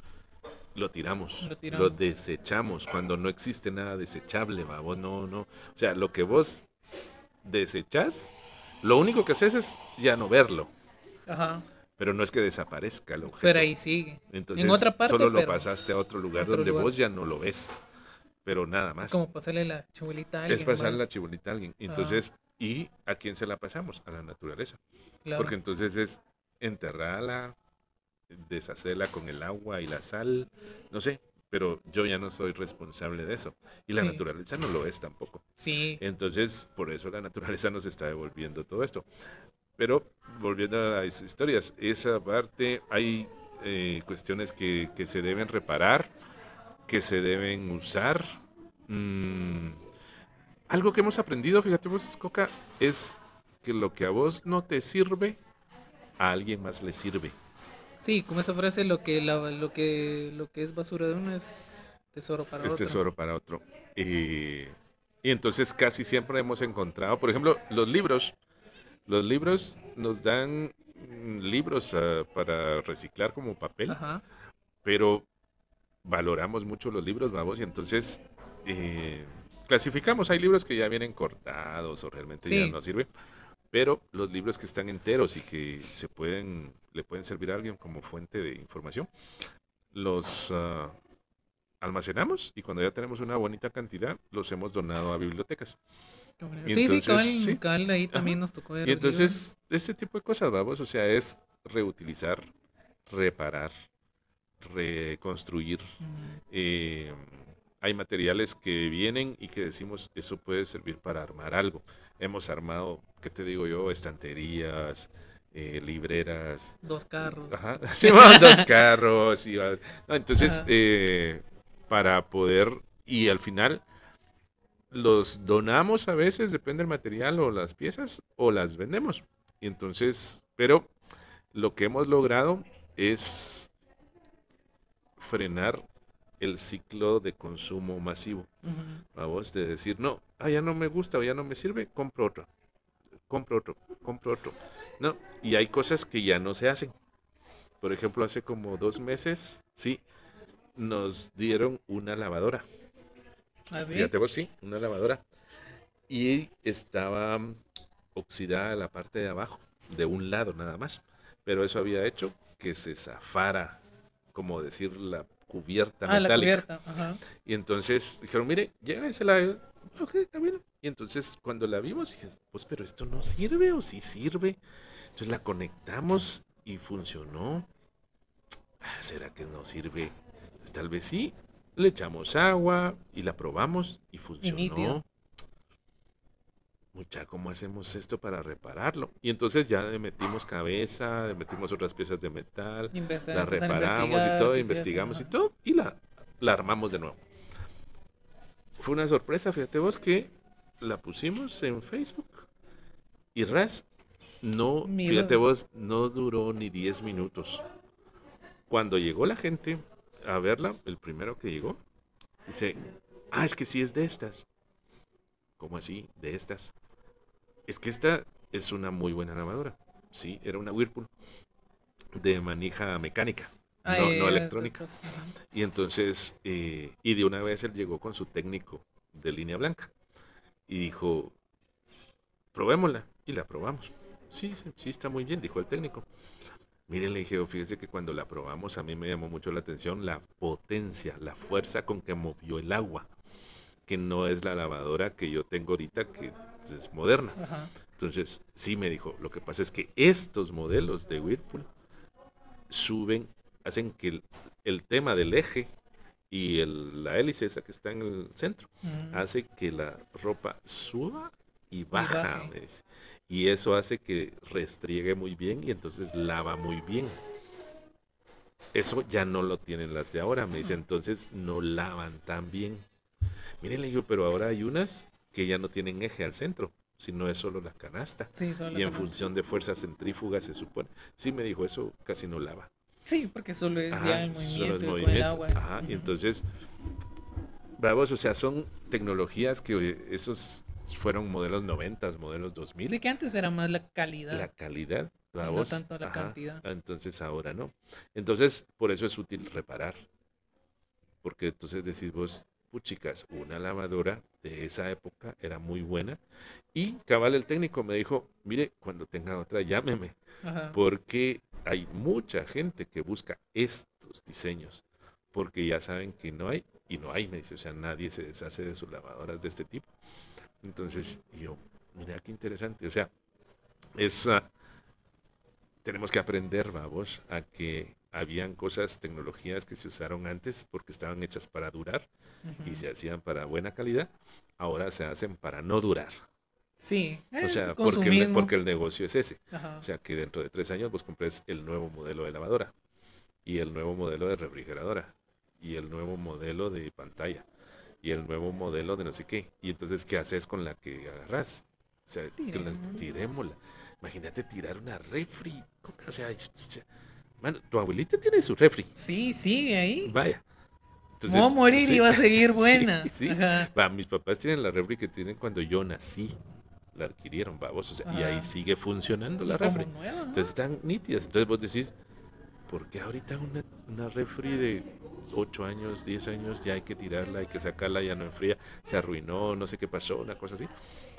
lo tiramos, Lo desechamos, cuando no existe nada desechable, vamos, no, no. O sea, lo que vos desechás, lo único que haces es ya no verlo, Ajá. pero no es que desaparezca el objeto. Pero ahí sigue. Entonces, en otra parte, solo lo pasaste a otro lugar otro donde lugar. vos ya no lo ves, pero nada más. Es como pasarle la chibolita a alguien. Es pasar más. la chibolita a alguien. Entonces, ¿y a quién se la pasamos? A la naturaleza. Claro. Porque entonces es enterrarla, deshacerla con el agua y la sal, no sé, pero yo ya no soy responsable de eso. Y la Sí. naturaleza no lo es tampoco. Sí. Entonces, por eso la naturaleza nos está devolviendo todo esto. Pero, volviendo a las historias, esa parte, hay eh, cuestiones que, que se deben reparar, que se deben usar. Mm, algo que hemos aprendido, fíjate vos, Coca, es que lo que a vos no te sirve, a alguien más le sirve. Sí, como esa frase, lo que, la, lo que, lo que es basura de uno es tesoro para es otro. tesoro para otro. Y, y entonces casi siempre hemos encontrado, por ejemplo, los libros. Los libros nos dan mm, libros ah, para reciclar como papel, Ajá. pero valoramos mucho los libros, vamos, y entonces eh, clasificamos. Hay libros que ya vienen cortados o realmente ya no sirven, pero los libros que están enteros y que se pueden, le pueden servir a alguien como fuente de información, los ah, almacenamos y cuando ya tenemos una bonita cantidad, los hemos donado a bibliotecas. Y Sí, sí, cabal, sí. cabal, ahí también Ajá. nos tocó Y entonces, ese tipo de cosas, vamos, o sea, es reutilizar, reparar, reconstruir. Mm, Eh, hay materiales que vienen y que decimos, eso puede servir para armar algo. Hemos armado, ¿qué te digo yo? Estanterías, eh, libreras, Dos carros. Ajá, [laughs] sí, dos [laughs] carros. y no, entonces, eh, para poder, y al final, los donamos a veces, depende del material o las piezas, o las vendemos. Y entonces, pero lo que hemos logrado es frenar el ciclo de consumo masivo. Vamos, de decir, no, ah, ya no me gusta o ya no me sirve, compro otro. Compro otro, compro otro. No, y hay cosas que ya no se hacen. Por ejemplo, hace como dos meses, sí, nos dieron una lavadora. ¿Así? Fíjate vos, sí, una lavadora. Y estaba oxidada la parte de abajo, de un lado nada más. Pero eso había hecho que se zafara, como decir, la cubierta Ah, la metálica. cubierta. Ajá. Y entonces dijeron, mire, llévensela. Ok, está bien. Y entonces cuando la vimos, dije, pues, pero esto no sirve o sí sirve. Entonces la conectamos y funcionó. Ah, ¿Será que no sirve? Pues tal vez sí. Le echamos agua y la probamos y funcionó. Mucha, ¿cómo hacemos esto para repararlo? Y entonces ya le metimos cabeza, le metimos otras piezas de metal, la reparamos y todo, investigamos y todo, y la, la armamos de nuevo. Fue una sorpresa, fíjate vos, que la pusimos en Facebook y Ras, no, Mira. fíjate vos, no duró ni 10 minutos. Cuando llegó la gente a verla, el primero que llegó, dice, ah, es que sí es de estas. ¿Cómo así? De estas. Es que esta es una muy buena lavadora. Sí, era una Whirlpool de manija mecánica, No, no electrónica. Y entonces, eh, y de una vez él llegó con su técnico de línea blanca y dijo, probémosla. Y la probamos. Sí, sí, sí, está muy bien, dijo el técnico. Miren, le dije, fíjese que cuando la probamos a mí me llamó mucho la atención la potencia, la fuerza con que movió el agua, que no es la lavadora que yo tengo ahorita, que es moderna. Ajá. Entonces, sí me dijo, lo que pasa es que estos modelos de Whirlpool suben, hacen que el, el tema del eje y el- la hélice esa que está en el centro, Mm. hace que la ropa suba y baja. dice. Y eso hace que restriegue muy bien y entonces lava muy bien. Eso ya no lo tienen las de ahora, me dice, entonces no lavan tan bien. Miren, le digo, pero ahora hay unas que ya no tienen eje al centro, sino es solo la canasta. Sí, solo Y en función de fuerzas centrífugas se supone. Sí me dijo, eso casi no lava. Sí, porque solo es Ajá, ya el solo es movimiento con el movimiento. agua. Ajá, y Ujú. entonces, vamos, o sea, son tecnologías que esos fueron modelos 90, modelos 2000. Sí, que antes era más la calidad. la calidad, no vamos. tanto la cantidad. Entonces ahora no. Entonces, por eso es útil reparar. Porque entonces decís vos, puchicas, una lavadora de esa época era muy buena. Y cabal el técnico me dijo, mire, cuando tenga otra, llámeme. Ajá. Porque hay mucha gente que busca estos diseños. Porque ya saben que no hay, y no hay, me dice, o sea, nadie se deshace de sus lavadoras de este tipo. Entonces, yo, mira qué interesante, o sea, es, ah, tenemos que aprender, vamos, a que habían cosas, tecnologías que se usaron antes porque estaban hechas para durar y se hacían para buena calidad, ahora se hacen para no durar. Sí, O es sea, porque el, porque el negocio es ese. Ajá. O sea, que dentro de tres años vos compres el nuevo modelo de lavadora y el nuevo modelo de refrigeradora y el nuevo modelo de pantalla y el nuevo modelo de no sé qué. Y entonces, ¿qué haces con la que agarras? O sea, que la tirémosla. Imagínate tirar una refri. O sea, o sea, mano, tu abuelita tiene su refri. Sí, sigue ahí. Vaya. No va a morir sí, y va a seguir [laughs] buena. sí. Va, mis papás tienen la refri que tienen cuando yo nací. La adquirieron, vamos. O sea, y ahí Ajá. sigue funcionando la refri. nueva, ¿no? Entonces están nítidas. Entonces vos decís, ¿por qué ahorita una, una refri de 8 años, 10 años, ya hay que tirarla, hay que sacarla, ya no enfría, se arruinó, no sé qué pasó, una cosa así?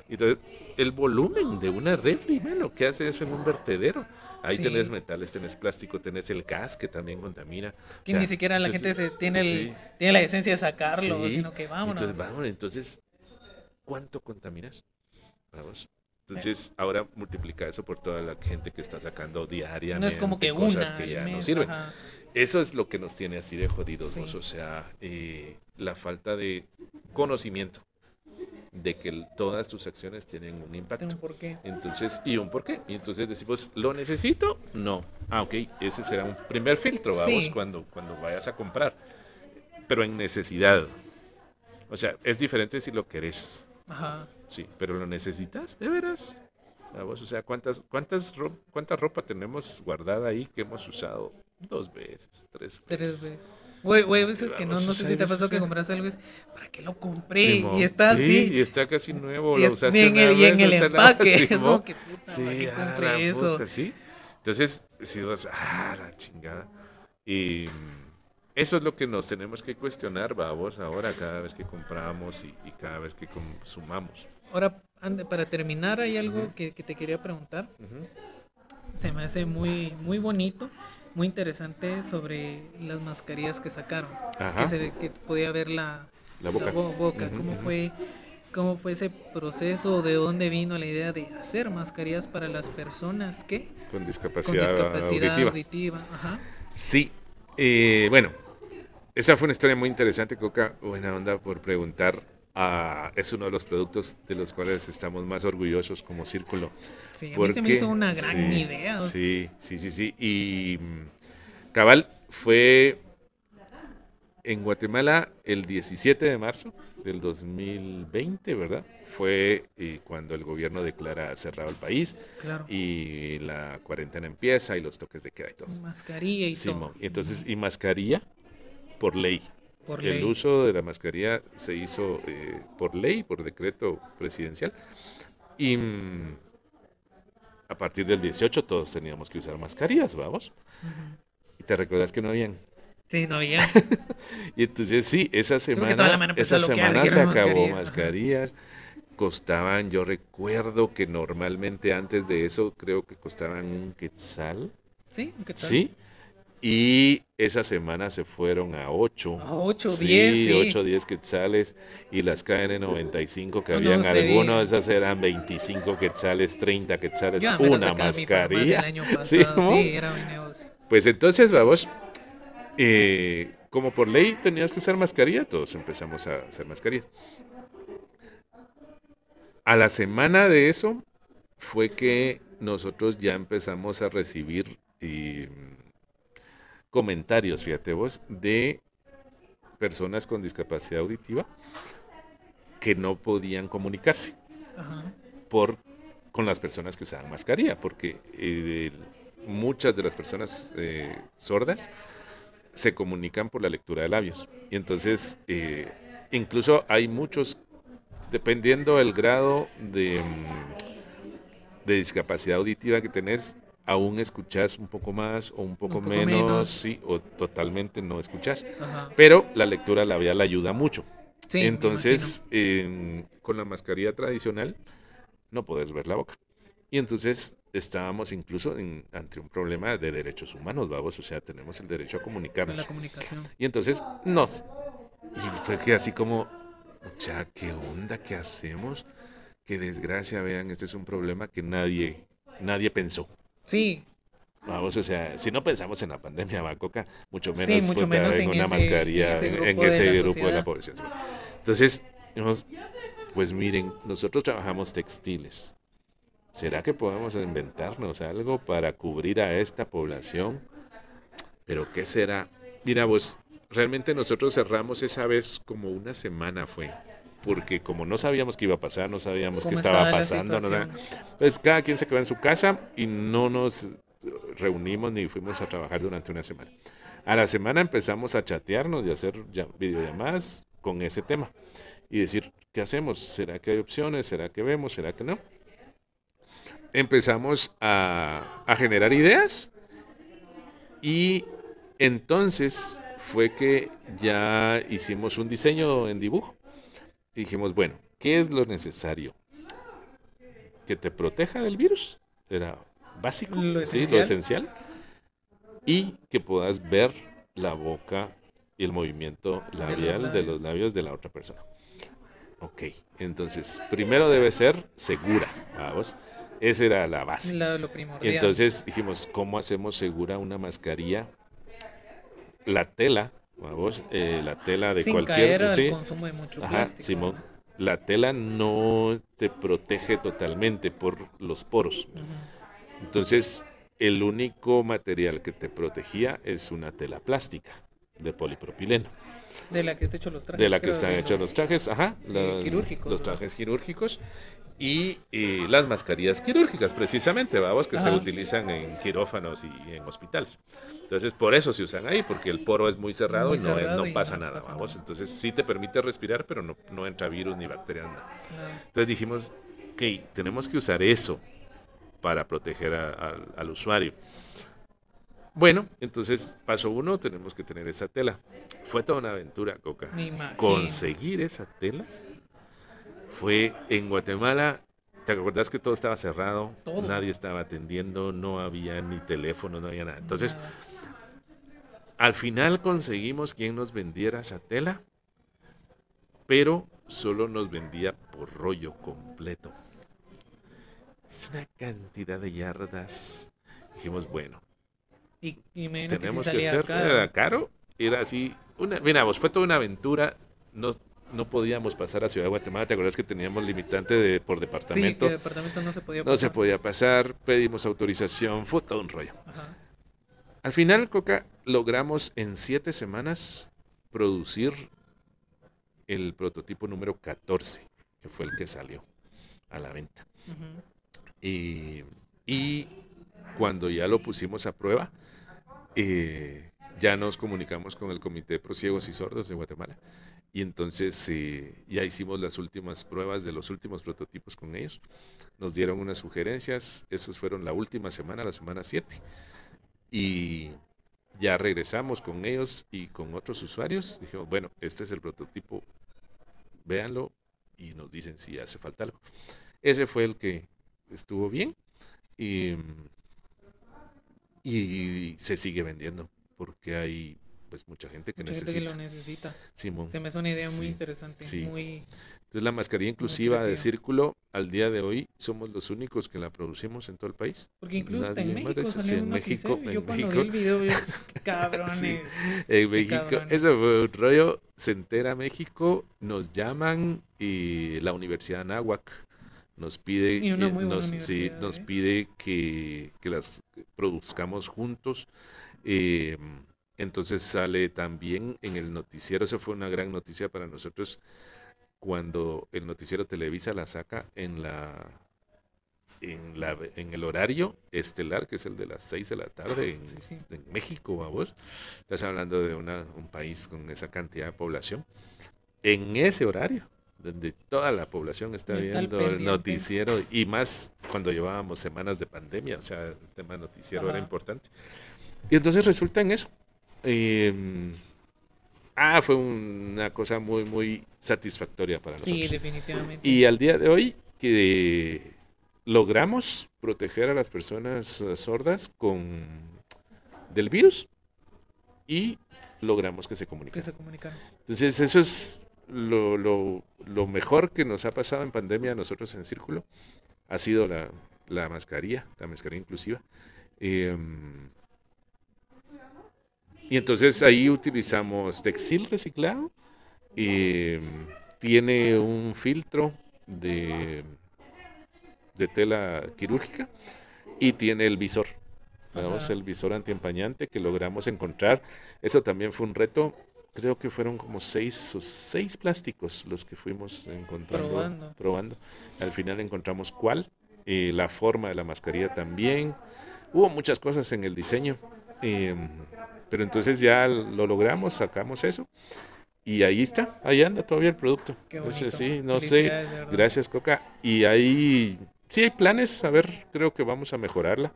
Entonces, el volumen de una refri, bueno, ¿qué hace eso en un vertedero? Ahí Sí. tenés metales, tenés plástico, tenés el gas que también contamina. Que O sea, ni siquiera la entonces, gente se tiene, el, sí. tiene la esencia de sacarlo, Sí, sino que vámonos. Entonces, vámonos, entonces, ¿cuánto contaminas? Vamos. Entonces, ahora multiplica eso por toda la gente que está sacando diariamente no es como que cosas una que ya no sirven. ajá. Eso es lo que nos tiene así de jodidos, Sí. o sea, eh, la falta de conocimiento de que todas tus acciones tienen un impacto. Un porqué. Entonces, ¿y un por qué? Y entonces decimos, ¿lo necesito? No. Ah, ok, ese será un primer filtro, vamos, Sí. cuando, cuando vayas a comprar. Pero en necesidad. O sea, es diferente si lo querés, Ajá. Sí, pero lo necesitas, de veras. O sea, ¿cuántas, cuántas ro- ¿cuánta ropa tenemos guardada ahí que hemos usado dos veces, tres veces? Tres veces. Güey, güey, a veces que no, no sé si te pasó que compraste algo y es, ¿para qué lo compré? Simón, y está sí, así. y está casi nuevo, y lo usaste en una el, y en vez, el empaque. [laughs] [laughs] Es como que puta, ¿para Sí, qué compré eso? puta, sí. Entonces, si vas, ah, la chingada. Y mm, eso es lo que nos tenemos que cuestionar, vamos, ahora, cada vez que compramos y, y cada vez que consumamos. Ahora, ande, para terminar, hay algo que, que te quería preguntar. Ujú. Se me hace muy, muy bonito, muy interesante sobre las mascarillas que sacaron. Ajá. Que, se, que podía ver la, La boca. bo- boca. ¿Cómo, fue, ¿Cómo fue ese proceso? ¿De dónde vino la idea de hacer mascarillas para las personas que Con con discapacidad, discapacidad auditiva. auditiva? Ajá. Sí, eh, bueno, esa fue una historia muy interesante, Coca. Buena onda por preguntar. Ah, es uno de los productos de los cuales estamos más orgullosos como Círculo. Sí, a mí se me hizo una gran sí, idea. Sí, sí, sí, sí. Y mm, Cabal fue en Guatemala el 17 de marzo del 2020, ¿verdad? Fue eh, cuando el gobierno declara cerrado el país Claro. y la cuarentena empieza y los toques de queda y todo. Mascarilla y Simón. todo. Y entonces, y mascarilla por ley. Por el ley. uso de la mascarilla se hizo eh, por ley, por decreto presidencial. Y mm, a partir del 18 todos teníamos que usar mascarillas, vamos. Y te recuerdas que no habían. Sí, no había. [laughs] Y entonces sí, esa semana, esa semana se acabó mascarilla. Ajá. mascarillas. Costaban, yo recuerdo que normalmente antes de eso creo que costaban un quetzal. ¿Sí? ¿Qué tal? Sí. Y esa semana se fueron a 8. A 8, Sí, 10, sí. 8, 10 quetzales. Y las KN95 que No habían se algunos, esas eran 25 quetzales, 30 quetzales, Yo una en mascarilla. El año [laughs] pasado, Sí, ¿no? sí, era mi negocio. Pues entonces, vamos, eh, como por ley tenías que usar mascarilla, todos empezamos a hacer mascarillas. A la semana de eso fue que nosotros ya empezamos a recibir eh, comentarios, fíjate vos, de personas con discapacidad auditiva que no podían comunicarse Ajá. por, con las personas que usaban mascarilla, porque eh, muchas de las personas eh, sordas se comunican por la lectura de labios. Y entonces, eh, incluso hay muchos, dependiendo del grado de, mm, de discapacidad auditiva que tenés, aún escuchás un poco más o un poco, poco menos, menos. sí, o totalmente no escuchás. Ajá. Pero la lectura labial ayuda mucho. Sí, entonces, en- con la mascarilla tradicional, no puedes ver la boca. Y entonces estábamos incluso en- ante un problema de derechos humanos, vamos, o sea, tenemos el derecho a comunicarnos. la comunicación. Y entonces nos... Y fue que así como, mucha, ¿qué onda? ¿Qué hacemos? Qué desgracia, vean, este es un problema que nadie, nadie pensó. Sí, Vamos, o sea, si no pensamos en la pandemia, va, Coca, mucho Sí, menos, mucho puta, menos en en una ese- mascarilla, en ese en grupo de la grupo de la sociedad. población. Entonces, pues miren, nosotros trabajamos textiles. ¿Será que podemos inventarnos algo para cubrir a esta población? Pero ¿qué será? Mira vos, realmente nosotros cerramos esa vez como una semana fue. Porque como no sabíamos qué iba a pasar, no sabíamos qué ¿Cómo estaba pasando, no nada. Entonces cada quien se quedó en su casa y no nos reunimos ni fuimos a trabajar durante una semana. A la semana empezamos a chatearnos y a hacer videollamadas con ese tema y decir, ¿qué hacemos? ¿Será que hay opciones? ¿Será que vemos? ¿Será que no? Empezamos a, a generar ideas y entonces fue que ya hicimos un diseño en dibujo y dijimos, bueno, ¿qué es lo necesario? Que te proteja del virus, era básico, Lo ¿sí? esencial. lo esencial, y que puedas ver la boca y el movimiento labial de los labios. labios de la otra persona. Ok, entonces, primero debe ser segura, vamos. Esa era la base. Lo Y entonces dijimos, ¿cómo hacemos segura una mascarilla? La tela, eh, la tela de Sin cualquier... caer al sí, consumo de mucho Ajá, plástico. Simón. La tela no te protege totalmente por los poros. Entonces, el único material que te protegía es una tela plástica de polipropileno. De la que está hecho los trajes. De la que están hechos los trajes, ajá. Sí, la- quirúrgicos, Los trajes quirúrgicos. Y eh, las mascarillas quirúrgicas, precisamente, vamos, que se utilizan en quirófanos y en hospitales. Entonces, por eso se usan ahí, porque el poro es muy cerrado Muy y no, y pasa nada, pasa vamos. nada. Entonces, sí te permite respirar, pero no, no entra virus ni bacterias, nada. Entonces dijimos, ok, tenemos que usar eso para proteger a- al usuario. Bueno, entonces, paso uno, tenemos que tener esa tela. Fue toda una aventura, Coca. Conseguir esa tela fue en Guatemala. ¿Te acuerdas que todo estaba cerrado? Todo. Nadie estaba atendiendo, no había ni teléfono, no había nada. Entonces, Nada. al final conseguimos quien nos vendiera esa tela, pero solo nos vendía por rollo completo. Es una cantidad de yardas. Dijimos, bueno, Y, y me tenemos que, que sí salía hacer. caro. Era caro, era así. Una, mira, vos, fue toda una aventura. No, no podíamos pasar a Ciudad de Guatemala. ¿Te acuerdas que teníamos limitante de, por Sí, departamento? que departamento no se podía no se pasar. podía pasar, pedimos autorización, fue todo un rollo. Ajá. Al final, Coca, logramos en siete semanas producir el prototipo número 14, que fue el que salió a la venta. Y, y cuando ya lo pusimos a prueba, eh, ya nos comunicamos con el Comité de Prosiegos y Sordos de Guatemala. Y entonces eh, ya hicimos las últimas pruebas de los últimos prototipos con ellos. Nos dieron unas sugerencias, esos fueron la última semana, la semana 7. Y ya regresamos con ellos y con otros usuarios. Dijimos, bueno, este es el prototipo, véanlo y nos dicen si hace falta algo. Ese fue el que estuvo bien y, y se sigue vendiendo porque hay pues mucha gente que Mucha gente que necesita. lo necesita. Simón. Se me hace una idea muy Sí, interesante. sí. Muy. Entonces la mascarilla inclusiva de círculo al día de hoy somos los únicos que la producimos en todo el país. Porque incluso en Nadie de México salió Sí, en México, Yo en cuando México. vi el video, yo, [laughs] cabrones. En México, cabrones. eso fue un rollo, se entera México, nos llaman y la Universidad de Anáhuac nos pide, eh, nos, sí, universidad, nos ¿eh? pide que, que las produzcamos juntos. eh, entonces sale también en el noticiero, eso fue una gran noticia para nosotros cuando el noticiero Televisa la saca en la en, la, en el horario estelar, que es el de las 6 de la tarde en, Sí, sí. en México, vos. Estás hablando de una, un país con esa cantidad de población. En ese horario, donde toda la población está, Está viendo el pendiente. noticiero, y más cuando llevábamos semanas de pandemia, o sea, el tema noticiero era Ajá. importante. Y entonces resulta en eso. Eh, ah, fue una cosa muy, muy satisfactoria para nosotros. Sí, definitivamente. Y al día de hoy que logramos proteger a las personas eh, sordas con del virus y logramos que se que comuniquen. se comunicaron. Entonces eso es lo, lo- lo mejor que nos ha pasado en pandemia a nosotros en Círculo. Ha sido la, la mascarilla, la mascarilla inclusiva. Em, y entonces ahí utilizamos textil reciclado. em, tiene un filtro de, de tela quirúrgica y tiene el visor. Ajá. el visor antiempañante que logramos encontrar. Eso también fue un reto. Creo que fueron como seis o seis plásticos los que fuimos encontrando, Probando. probando. Al final encontramos cuál, eh, la forma de la mascarilla también. Hubo muchas cosas en el diseño, em, pero entonces ya lo logramos, sacamos eso y ahí está, ahí anda todavía el producto. Qué bonito. sí, no sé, gracias Coca. Y ahí sí hay planes, a ver, creo que vamos a mejorarla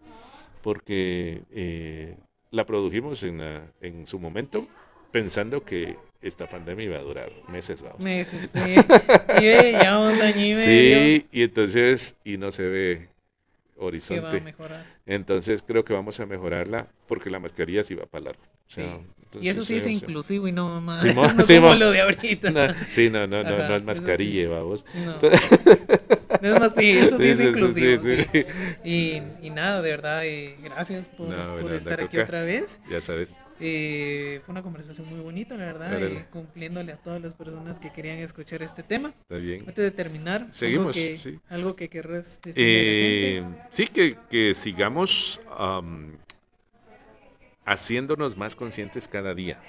porque eh, la produjimos en, en su momento pensando que esta pandemia iba a durar meses, vamos. Meses, sí. Y ve, ya vamos año y medio. Sí, y entonces, y no se ve Que va a horizonte. mejorar. Entonces creo que vamos a mejorarla porque la mascarilla sí va para largo. Sí. Y eso sí es entonces, inclusivo y no más. [laughs] No como lo de ahorita. no, sí, no, no, no, Ajá, no es mascarilla, vamos. No. [laughs] [laughs] Es más, sí, eso sí, es Sí, sí, sí, inclusivo. sí. Y, y nada, de verdad, eh, gracias por, No, por buena estar aquí otra vez. Ya sabes. Eh, fue una conversación muy bonita, la verdad, eh, cumpliéndole a todas las personas que querían escuchar este tema. Está bien. Antes de terminar, algo Seguimos, que, sí. algo que querrás la Eh, sí, que, que sigamos am, haciéndonos más conscientes cada día.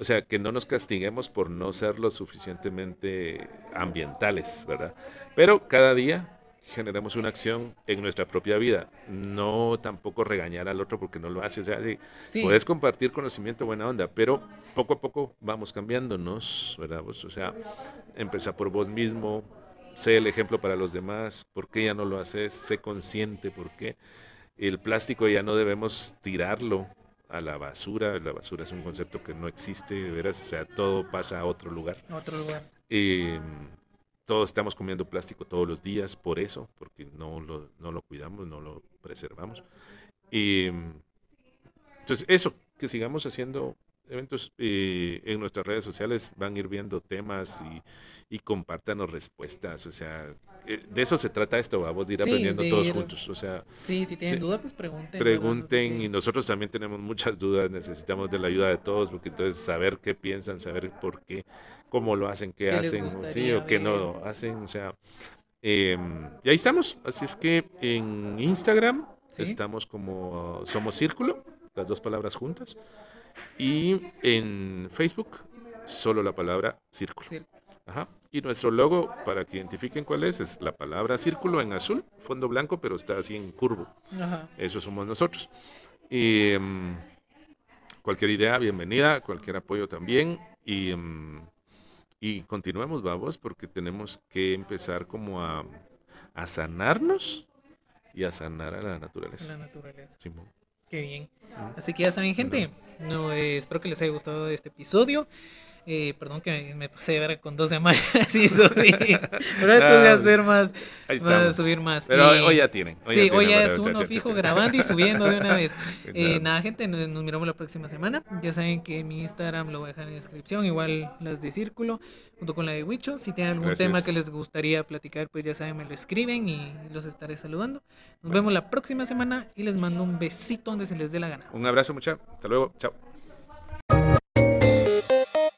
O sea, que no nos castiguemos por no ser lo suficientemente ambientales, ¿verdad? Pero cada día generemos una acción en nuestra propia vida. No tampoco regañar al otro porque no lo hace. O sea, sí, Sí. puedes compartir conocimiento, buena onda, pero poco a poco vamos cambiándonos, ¿verdad? Vos, o sea, empieza por vos mismo, sé el ejemplo para los demás, ¿por qué ya no lo haces? Sé consciente, ¿por qué? El plástico ya no debemos tirarlo a la basura, la basura es un concepto que no existe, de veras, o sea, todo pasa a otro lugar. A otro lugar. Eh, todos estamos comiendo plástico todos los días por eso, porque no lo, no lo cuidamos, no lo preservamos. Eh, entonces, eso, que sigamos haciendo eventos eh, en nuestras redes sociales, van a ir viendo temas y, y compártanos respuestas, o sea, de eso se trata esto, vamos a ir Sí, aprendiendo de todos ir- juntos, o sea, Sí, si tienen Sí. duda, pues pregunten. pregunten y nosotros también tenemos muchas dudas, necesitamos de la ayuda de todos, porque entonces saber qué piensan, saber por qué, cómo lo hacen, qué, ¿Qué les hacen, sí, o qué no lo hacen, o sea, em, y ahí estamos, así es que en Instagram Sí. estamos como Somos Círculo, las dos palabras juntas, y en Facebook solo la palabra Círculo. Sí. Ajá. Y nuestro logo, para que identifiquen cuál es, es la palabra círculo en azul, fondo blanco, pero está así en curvo. Ajá. Eso somos nosotros. Y, em, cualquier idea, bienvenida, cualquier apoyo también. Y, em, y continuemos, vamos, porque tenemos que empezar como a, a sanarnos y a sanar a la naturaleza. La naturaleza. Simón. Qué bien. Así que ya saben, gente. No, eh, espero que les haya gustado este episodio. Eh, perdón que me pasé de ver con dos semanas [laughs] y subí. [laughs] Pero esto voy a Ah, hacer más. Estamos. subir más. Pero Y- hoy ya tienen. Hoy sí, ya hoy tienen ya es uno fijo grabando y subiendo de una vez. [laughs] Eh, Nada. gente, nos, nos miramos la próxima semana. Ya saben que mi Instagram lo voy a dejar en la descripción, igual las de Círculo, junto con la de Huicho. Si tienen algún Gracias. tema que les gustaría platicar, pues ya saben, me lo escriben y los estaré saludando. Nos vemos la próxima semana y les mando un besito donde se les dé la gana. Un abrazo, mucha. Hasta luego. Chao.